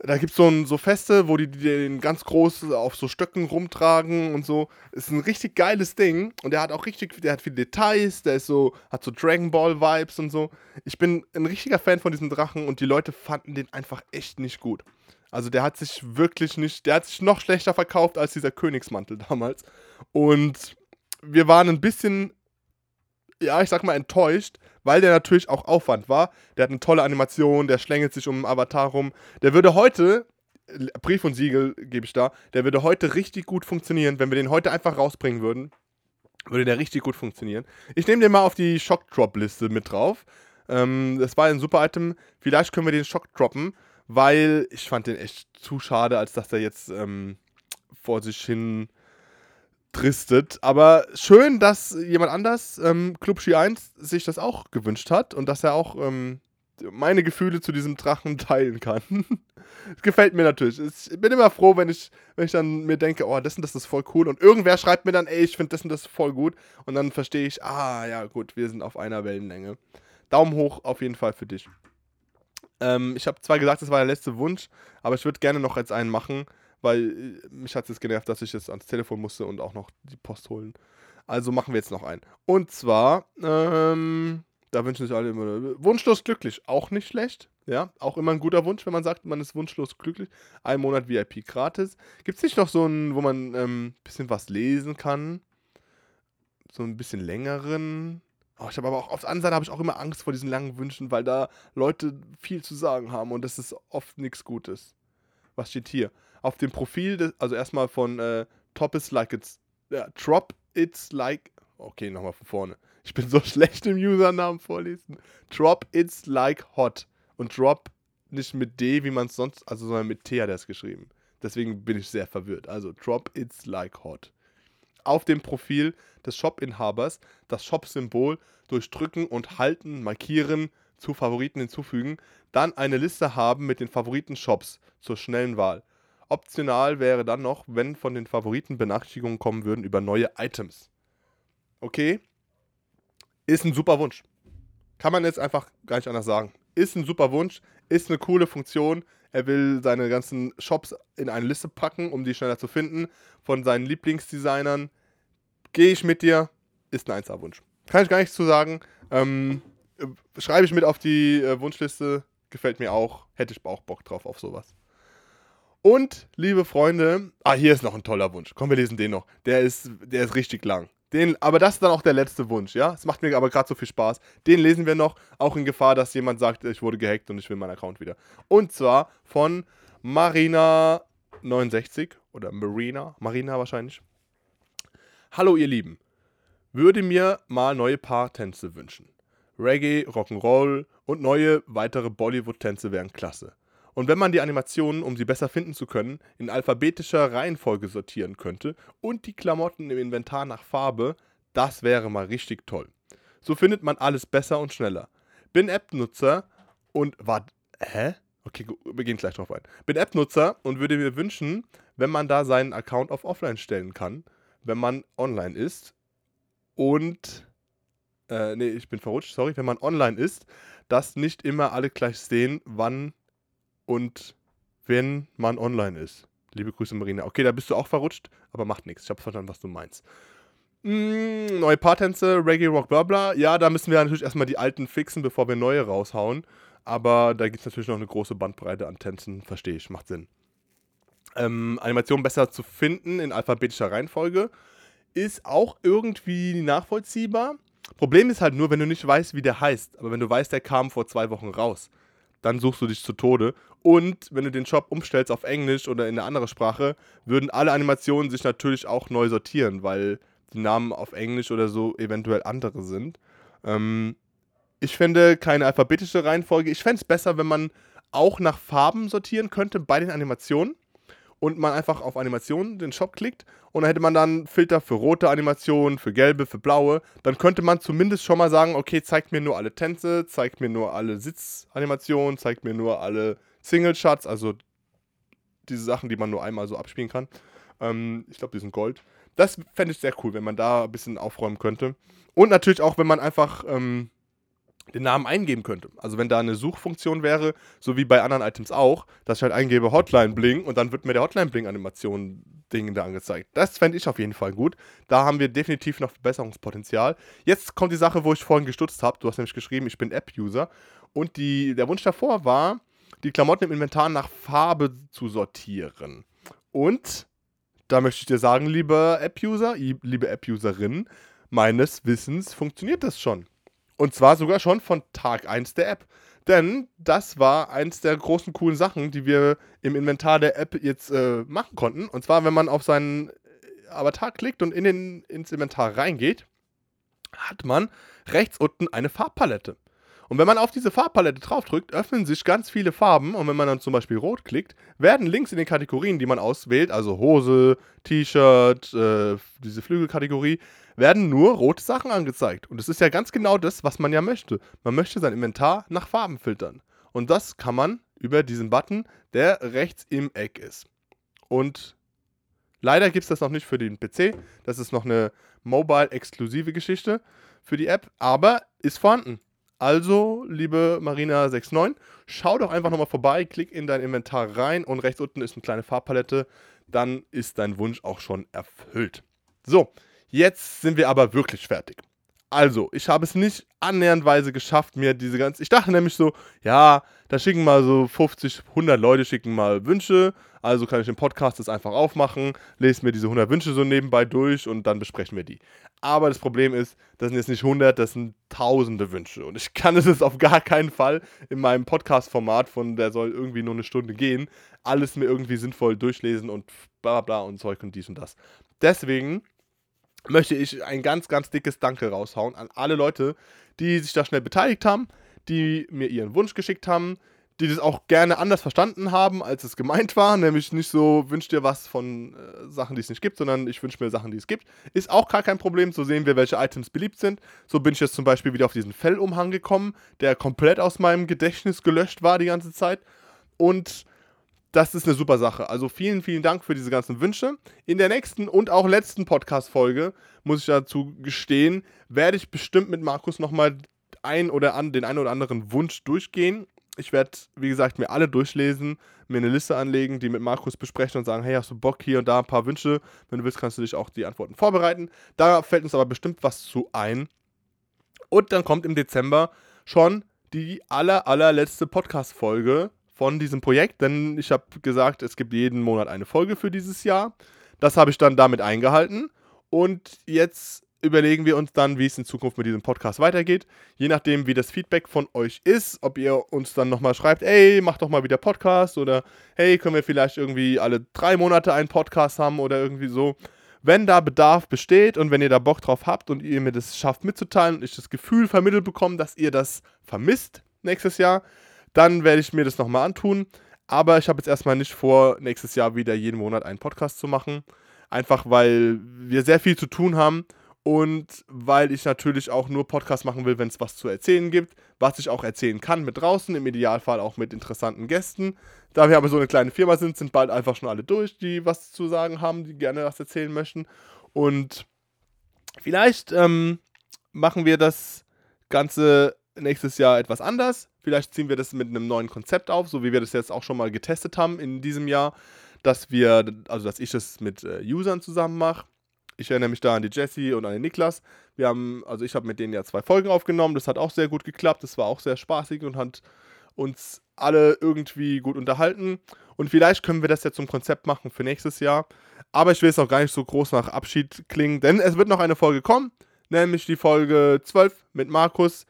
da gibt es so, so Feste, wo die, den ganz groß auf so Stöcken rumtragen und so. Ist ein richtig geiles Ding. Und der hat auch richtig, der hat viele Details, der ist so, hat so Dragon Ball Vibes und so. Ich bin ein richtiger Fan von diesem Drachen und die Leute fanden den einfach echt nicht gut. Also der hat sich wirklich nicht, der hat sich noch schlechter verkauft als dieser Königsmantel damals. Und wir waren ein bisschen ja, ich sag mal, enttäuscht, weil der natürlich auch Aufwand war. Der hat eine tolle Animation, der schlängelt sich um den Avatar rum. Der würde heute, Brief und Siegel gebe ich da, der würde heute richtig gut funktionieren, wenn wir den heute einfach rausbringen würden. Würde der richtig gut funktionieren. Ich nehme den mal auf die Shock-Drop-Liste mit drauf. Ähm, das war ein super Item. Vielleicht können wir den Shock droppen, weil ich fand den echt zu schade, als dass er jetzt ähm, vor sich hin tristet. Aber schön, dass jemand anders, ähm, Club Ski 1, sich das auch gewünscht hat und dass er auch ähm, meine Gefühle zu diesem Drachen teilen kann. das gefällt mir natürlich. Ich bin immer froh, wenn ich, wenn ich dann mir denke, oh, das und das ist voll cool. Und irgendwer schreibt mir dann, ey, ich finde das und das voll gut. Und dann verstehe ich, ah, ja, gut, wir sind auf einer Wellenlänge. Daumen hoch auf jeden Fall für dich. Ähm, ich habe zwar gesagt, das war der letzte Wunsch, aber ich würde gerne noch jetzt einen machen weil äh, mich hat es genervt, dass ich jetzt ans Telefon musste und auch noch die Post holen. Also machen wir jetzt noch einen. Und zwar, ähm, da wünschen sich alle immer wunschlos glücklich. Auch nicht schlecht. Ja, auch immer ein guter Wunsch, wenn man sagt, man ist wunschlos glücklich. Ein Monat VIP gratis. Gibt es nicht noch so einen, wo man ein ähm, bisschen was lesen kann? So ein bisschen längeren. Oh, ich habe aber auch auf der anderen Seite habe ich auch immer Angst vor diesen langen Wünschen, weil da Leute viel zu sagen haben und das ist oft nichts Gutes. Was steht hier? auf dem Profil, des, also erstmal von äh, Top is like it's, ja, Drop it's like, okay, nochmal von vorne. Ich bin so schlecht im Usernamen vorlesen. Drop it's like hot. Und Drop nicht mit D, wie man es sonst, also sondern mit T hat er es geschrieben. Deswegen bin ich sehr verwirrt. Also Drop it's like hot. Auf dem Profil des Shop-Inhabers das Shop-Symbol durch Drücken und Halten markieren, zu Favoriten hinzufügen, dann eine Liste haben mit den Favoriten-Shops zur schnellen Wahl. Optional wäre dann noch, wenn von den Favoriten Benachrichtigungen kommen würden über neue Items. Okay, ist ein super Wunsch. Kann man jetzt einfach gar nicht anders sagen. Ist ein super Wunsch, ist eine coole Funktion. Er will seine ganzen Shops in eine Liste packen, um die schneller zu finden. Von seinen Lieblingsdesignern. Gehe ich mit dir, ist ein 1A-Wunsch. Kann ich gar nichts zu sagen. Ähm, schreibe ich mit auf die äh, Wunschliste. Gefällt mir auch. Hätte ich auch Bock drauf auf sowas. Und, liebe Freunde, ah, hier ist noch ein toller Wunsch. Komm, wir lesen den noch. Der ist, der ist richtig lang. Den, aber das ist dann auch der letzte Wunsch, ja? Es macht mir aber gerade so viel Spaß. Den lesen wir noch, auch in Gefahr, dass jemand sagt, ich wurde gehackt und ich will meinen Account wieder. Und zwar von Marina69 oder Marina, Marina wahrscheinlich. Hallo ihr Lieben, würde mir mal neue Paartänze wünschen. Reggae, Rock'n'Roll und neue weitere Bollywood-Tänze wären klasse. Und wenn man die Animationen, um sie besser finden zu können, in alphabetischer Reihenfolge sortieren könnte und die Klamotten im Inventar nach Farbe, das wäre mal richtig toll. So findet man alles besser und schneller. Bin App-Nutzer und war. Hä? Okay, wir gehen gleich drauf ein. Bin App-Nutzer und würde mir wünschen, wenn man da seinen Account auf Offline stellen kann, wenn man online ist. Und. Äh, nee, ich bin verrutscht, sorry. Wenn man online ist, dass nicht immer alle gleich sehen, wann und wenn man online ist. Liebe Grüße, Marina. Okay, da bist du auch verrutscht, aber macht nichts. Ich habe verstanden, was du meinst. Mm, neue Paartänze, Reggae, Rock, bla bla. Ja, da müssen wir natürlich erstmal die alten fixen, bevor wir neue raushauen. Aber da gibt es natürlich noch eine große Bandbreite an Tänzen. Verstehe ich, macht Sinn. Ähm, Animation besser zu finden in alphabetischer Reihenfolge ist auch irgendwie nachvollziehbar. Problem ist halt nur, wenn du nicht weißt, wie der heißt. Aber wenn du weißt, der kam vor zwei Wochen raus, dann suchst du dich zu Tode. Und wenn du den Shop umstellst auf Englisch oder in eine andere Sprache, würden alle Animationen sich natürlich auch neu sortieren, weil die Namen auf Englisch oder so eventuell andere sind. Ähm, ich fände keine alphabetische Reihenfolge. Ich fände es besser, wenn man auch nach Farben sortieren könnte bei den Animationen und man einfach auf Animationen den Shop klickt und dann hätte man dann Filter für rote Animationen, für gelbe, für blaue. Dann könnte man zumindest schon mal sagen, okay, zeigt mir nur alle Tänze, zeigt mir nur alle Sitzanimationen, zeigt mir nur alle Single-Shots, also diese Sachen, die man nur einmal so abspielen kann. Ähm, ich glaube, die sind Gold. Das fände ich sehr cool, wenn man da ein bisschen aufräumen könnte. Und natürlich auch, wenn man einfach ähm, den Namen eingeben könnte. Also wenn da eine Suchfunktion wäre, so wie bei anderen Items auch, dass ich halt eingebe Hotline Bling und dann wird mir der Hotline Bling Animation Ding da angezeigt. Das fände ich auf jeden Fall gut. Da haben wir definitiv noch Verbesserungspotenzial. Jetzt kommt die Sache, wo ich vorhin gestutzt habe. Du hast nämlich geschrieben, ich bin App-User. Und die, der Wunsch davor war, die Klamotten im Inventar nach Farbe zu sortieren. Und da möchte ich dir sagen, lieber App-User, liebe App-Userin, meines Wissens funktioniert das schon. Und zwar sogar schon von Tag 1 der App. Denn das war eins der großen coolen Sachen, die wir im Inventar der App jetzt äh, machen konnten. Und zwar, wenn man auf seinen Avatar klickt und in den, ins Inventar reingeht, hat man rechts unten eine Farbpalette. Und wenn man auf diese Farbpalette draufdrückt, öffnen sich ganz viele Farben. Und wenn man dann zum Beispiel rot klickt, werden links in den Kategorien, die man auswählt, also Hose, T-Shirt, äh, diese Flügelkategorie, werden nur rote Sachen angezeigt. Und das ist ja ganz genau das, was man ja möchte. Man möchte sein Inventar nach Farben filtern. Und das kann man über diesen Button, der rechts im Eck ist. Und leider gibt es das noch nicht für den PC. Das ist noch eine mobile-exklusive Geschichte für die App, aber ist vorhanden. Also, liebe Marina69, schau doch einfach nochmal vorbei, klick in dein Inventar rein und rechts unten ist eine kleine Farbpalette. Dann ist dein Wunsch auch schon erfüllt. So, jetzt sind wir aber wirklich fertig. Also, ich habe es nicht annäherndweise geschafft, mir diese ganze. Ich dachte nämlich so, ja, da schicken mal so 50, 100 Leute schicken mal Wünsche. Also kann ich den Podcast das einfach aufmachen, lese mir diese 100 Wünsche so nebenbei durch und dann besprechen wir die. Aber das Problem ist, das sind jetzt nicht 100, das sind tausende Wünsche. Und ich kann es jetzt auf gar keinen Fall in meinem Podcast-Format, von der soll irgendwie nur eine Stunde gehen, alles mir irgendwie sinnvoll durchlesen und bla bla und Zeug und dies und das. Deswegen möchte ich ein ganz, ganz dickes Danke raushauen an alle Leute, die sich da schnell beteiligt haben, die mir ihren Wunsch geschickt haben, die das auch gerne anders verstanden haben, als es gemeint war. Nämlich nicht so, wünsch dir was von äh, Sachen, die es nicht gibt, sondern ich wünsche mir Sachen, die es gibt. Ist auch gar kein Problem. So sehen wir, welche Items beliebt sind. So bin ich jetzt zum Beispiel wieder auf diesen Fellumhang gekommen, der komplett aus meinem Gedächtnis gelöscht war die ganze Zeit. Und das ist eine super Sache. Also vielen, vielen Dank für diese ganzen Wünsche. In der nächsten und auch letzten Podcast-Folge, muss ich dazu gestehen, werde ich bestimmt mit Markus nochmal ein oder an, den einen oder anderen Wunsch durchgehen. Ich werde, wie gesagt, mir alle durchlesen, mir eine Liste anlegen, die mit Markus besprechen und sagen, hey, hast du Bock hier und da ein paar Wünsche? Wenn du willst, kannst du dich auch die Antworten vorbereiten. Da fällt uns aber bestimmt was zu ein. Und dann kommt im Dezember schon die aller, allerletzte Podcast-Folge von diesem Projekt, denn ich habe gesagt, es gibt jeden Monat eine Folge für dieses Jahr. Das habe ich dann damit eingehalten und jetzt überlegen wir uns dann, wie es in Zukunft mit diesem Podcast weitergeht. Je nachdem, wie das Feedback von euch ist, ob ihr uns dann nochmal schreibt, ey, mach doch mal wieder Podcast oder hey, können wir vielleicht irgendwie alle drei Monate einen Podcast haben oder irgendwie so. Wenn da Bedarf besteht und wenn ihr da Bock drauf habt und ihr mir das schafft mitzuteilen und ich das Gefühl vermittelt bekomme, dass ihr das vermisst nächstes Jahr, dann werde ich mir das nochmal antun. Aber ich habe jetzt erstmal nicht vor, nächstes Jahr wieder jeden Monat einen Podcast zu machen. Einfach weil wir sehr viel zu tun haben und weil ich natürlich auch nur Podcasts machen will, wenn es was zu erzählen gibt, was ich auch erzählen kann mit draußen, im Idealfall auch mit interessanten Gästen. Da wir aber so eine kleine Firma sind, sind bald einfach schon alle durch, die was zu sagen haben, die gerne was erzählen möchten. Und vielleicht ähm, machen wir das Ganze nächstes Jahr etwas anders. Vielleicht ziehen wir das mit einem neuen Konzept auf, so wie wir das jetzt auch schon mal getestet haben in diesem Jahr, dass wir, also dass ich das mit äh, Usern zusammen mache. Ich erinnere mich da an die Jessie und an den Niklas. Wir haben, also ich habe mit denen ja zwei Folgen aufgenommen. Das hat auch sehr gut geklappt. Das war auch sehr spaßig und hat uns alle irgendwie gut unterhalten. Und vielleicht können wir das ja zum Konzept machen für nächstes Jahr. Aber ich will es auch gar nicht so groß nach Abschied klingen, denn es wird noch eine Folge kommen, nämlich die Folge 12 mit Markus.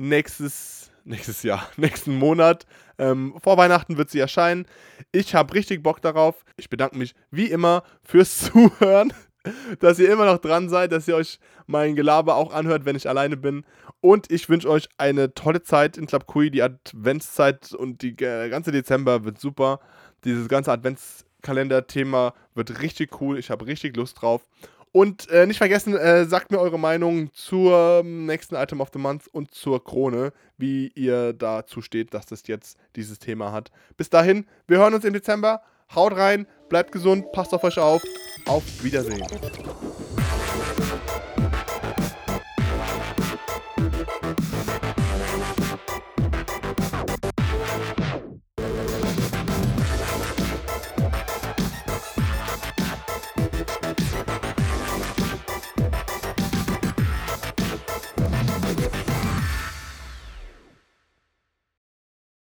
Nächstes, nächstes Jahr, nächsten Monat. Ähm, vor Weihnachten wird sie erscheinen. Ich habe richtig Bock darauf. Ich bedanke mich wie immer fürs Zuhören dass ihr immer noch dran seid, dass ihr euch mein Gelaber auch anhört, wenn ich alleine bin. Und ich wünsche euch eine tolle Zeit in Club Kui. Die Adventszeit und die, der ganze Dezember wird super. Dieses ganze Adventskalender-Thema wird richtig cool. Ich habe richtig Lust drauf. Und äh, nicht vergessen, äh, sagt mir eure Meinung zur nächsten Item of the Month und zur Krone, wie ihr dazu steht, dass das jetzt dieses Thema hat. Bis dahin, wir hören uns im Dezember. Haut rein, bleibt gesund, passt auf euch auf. Auf Wiedersehen.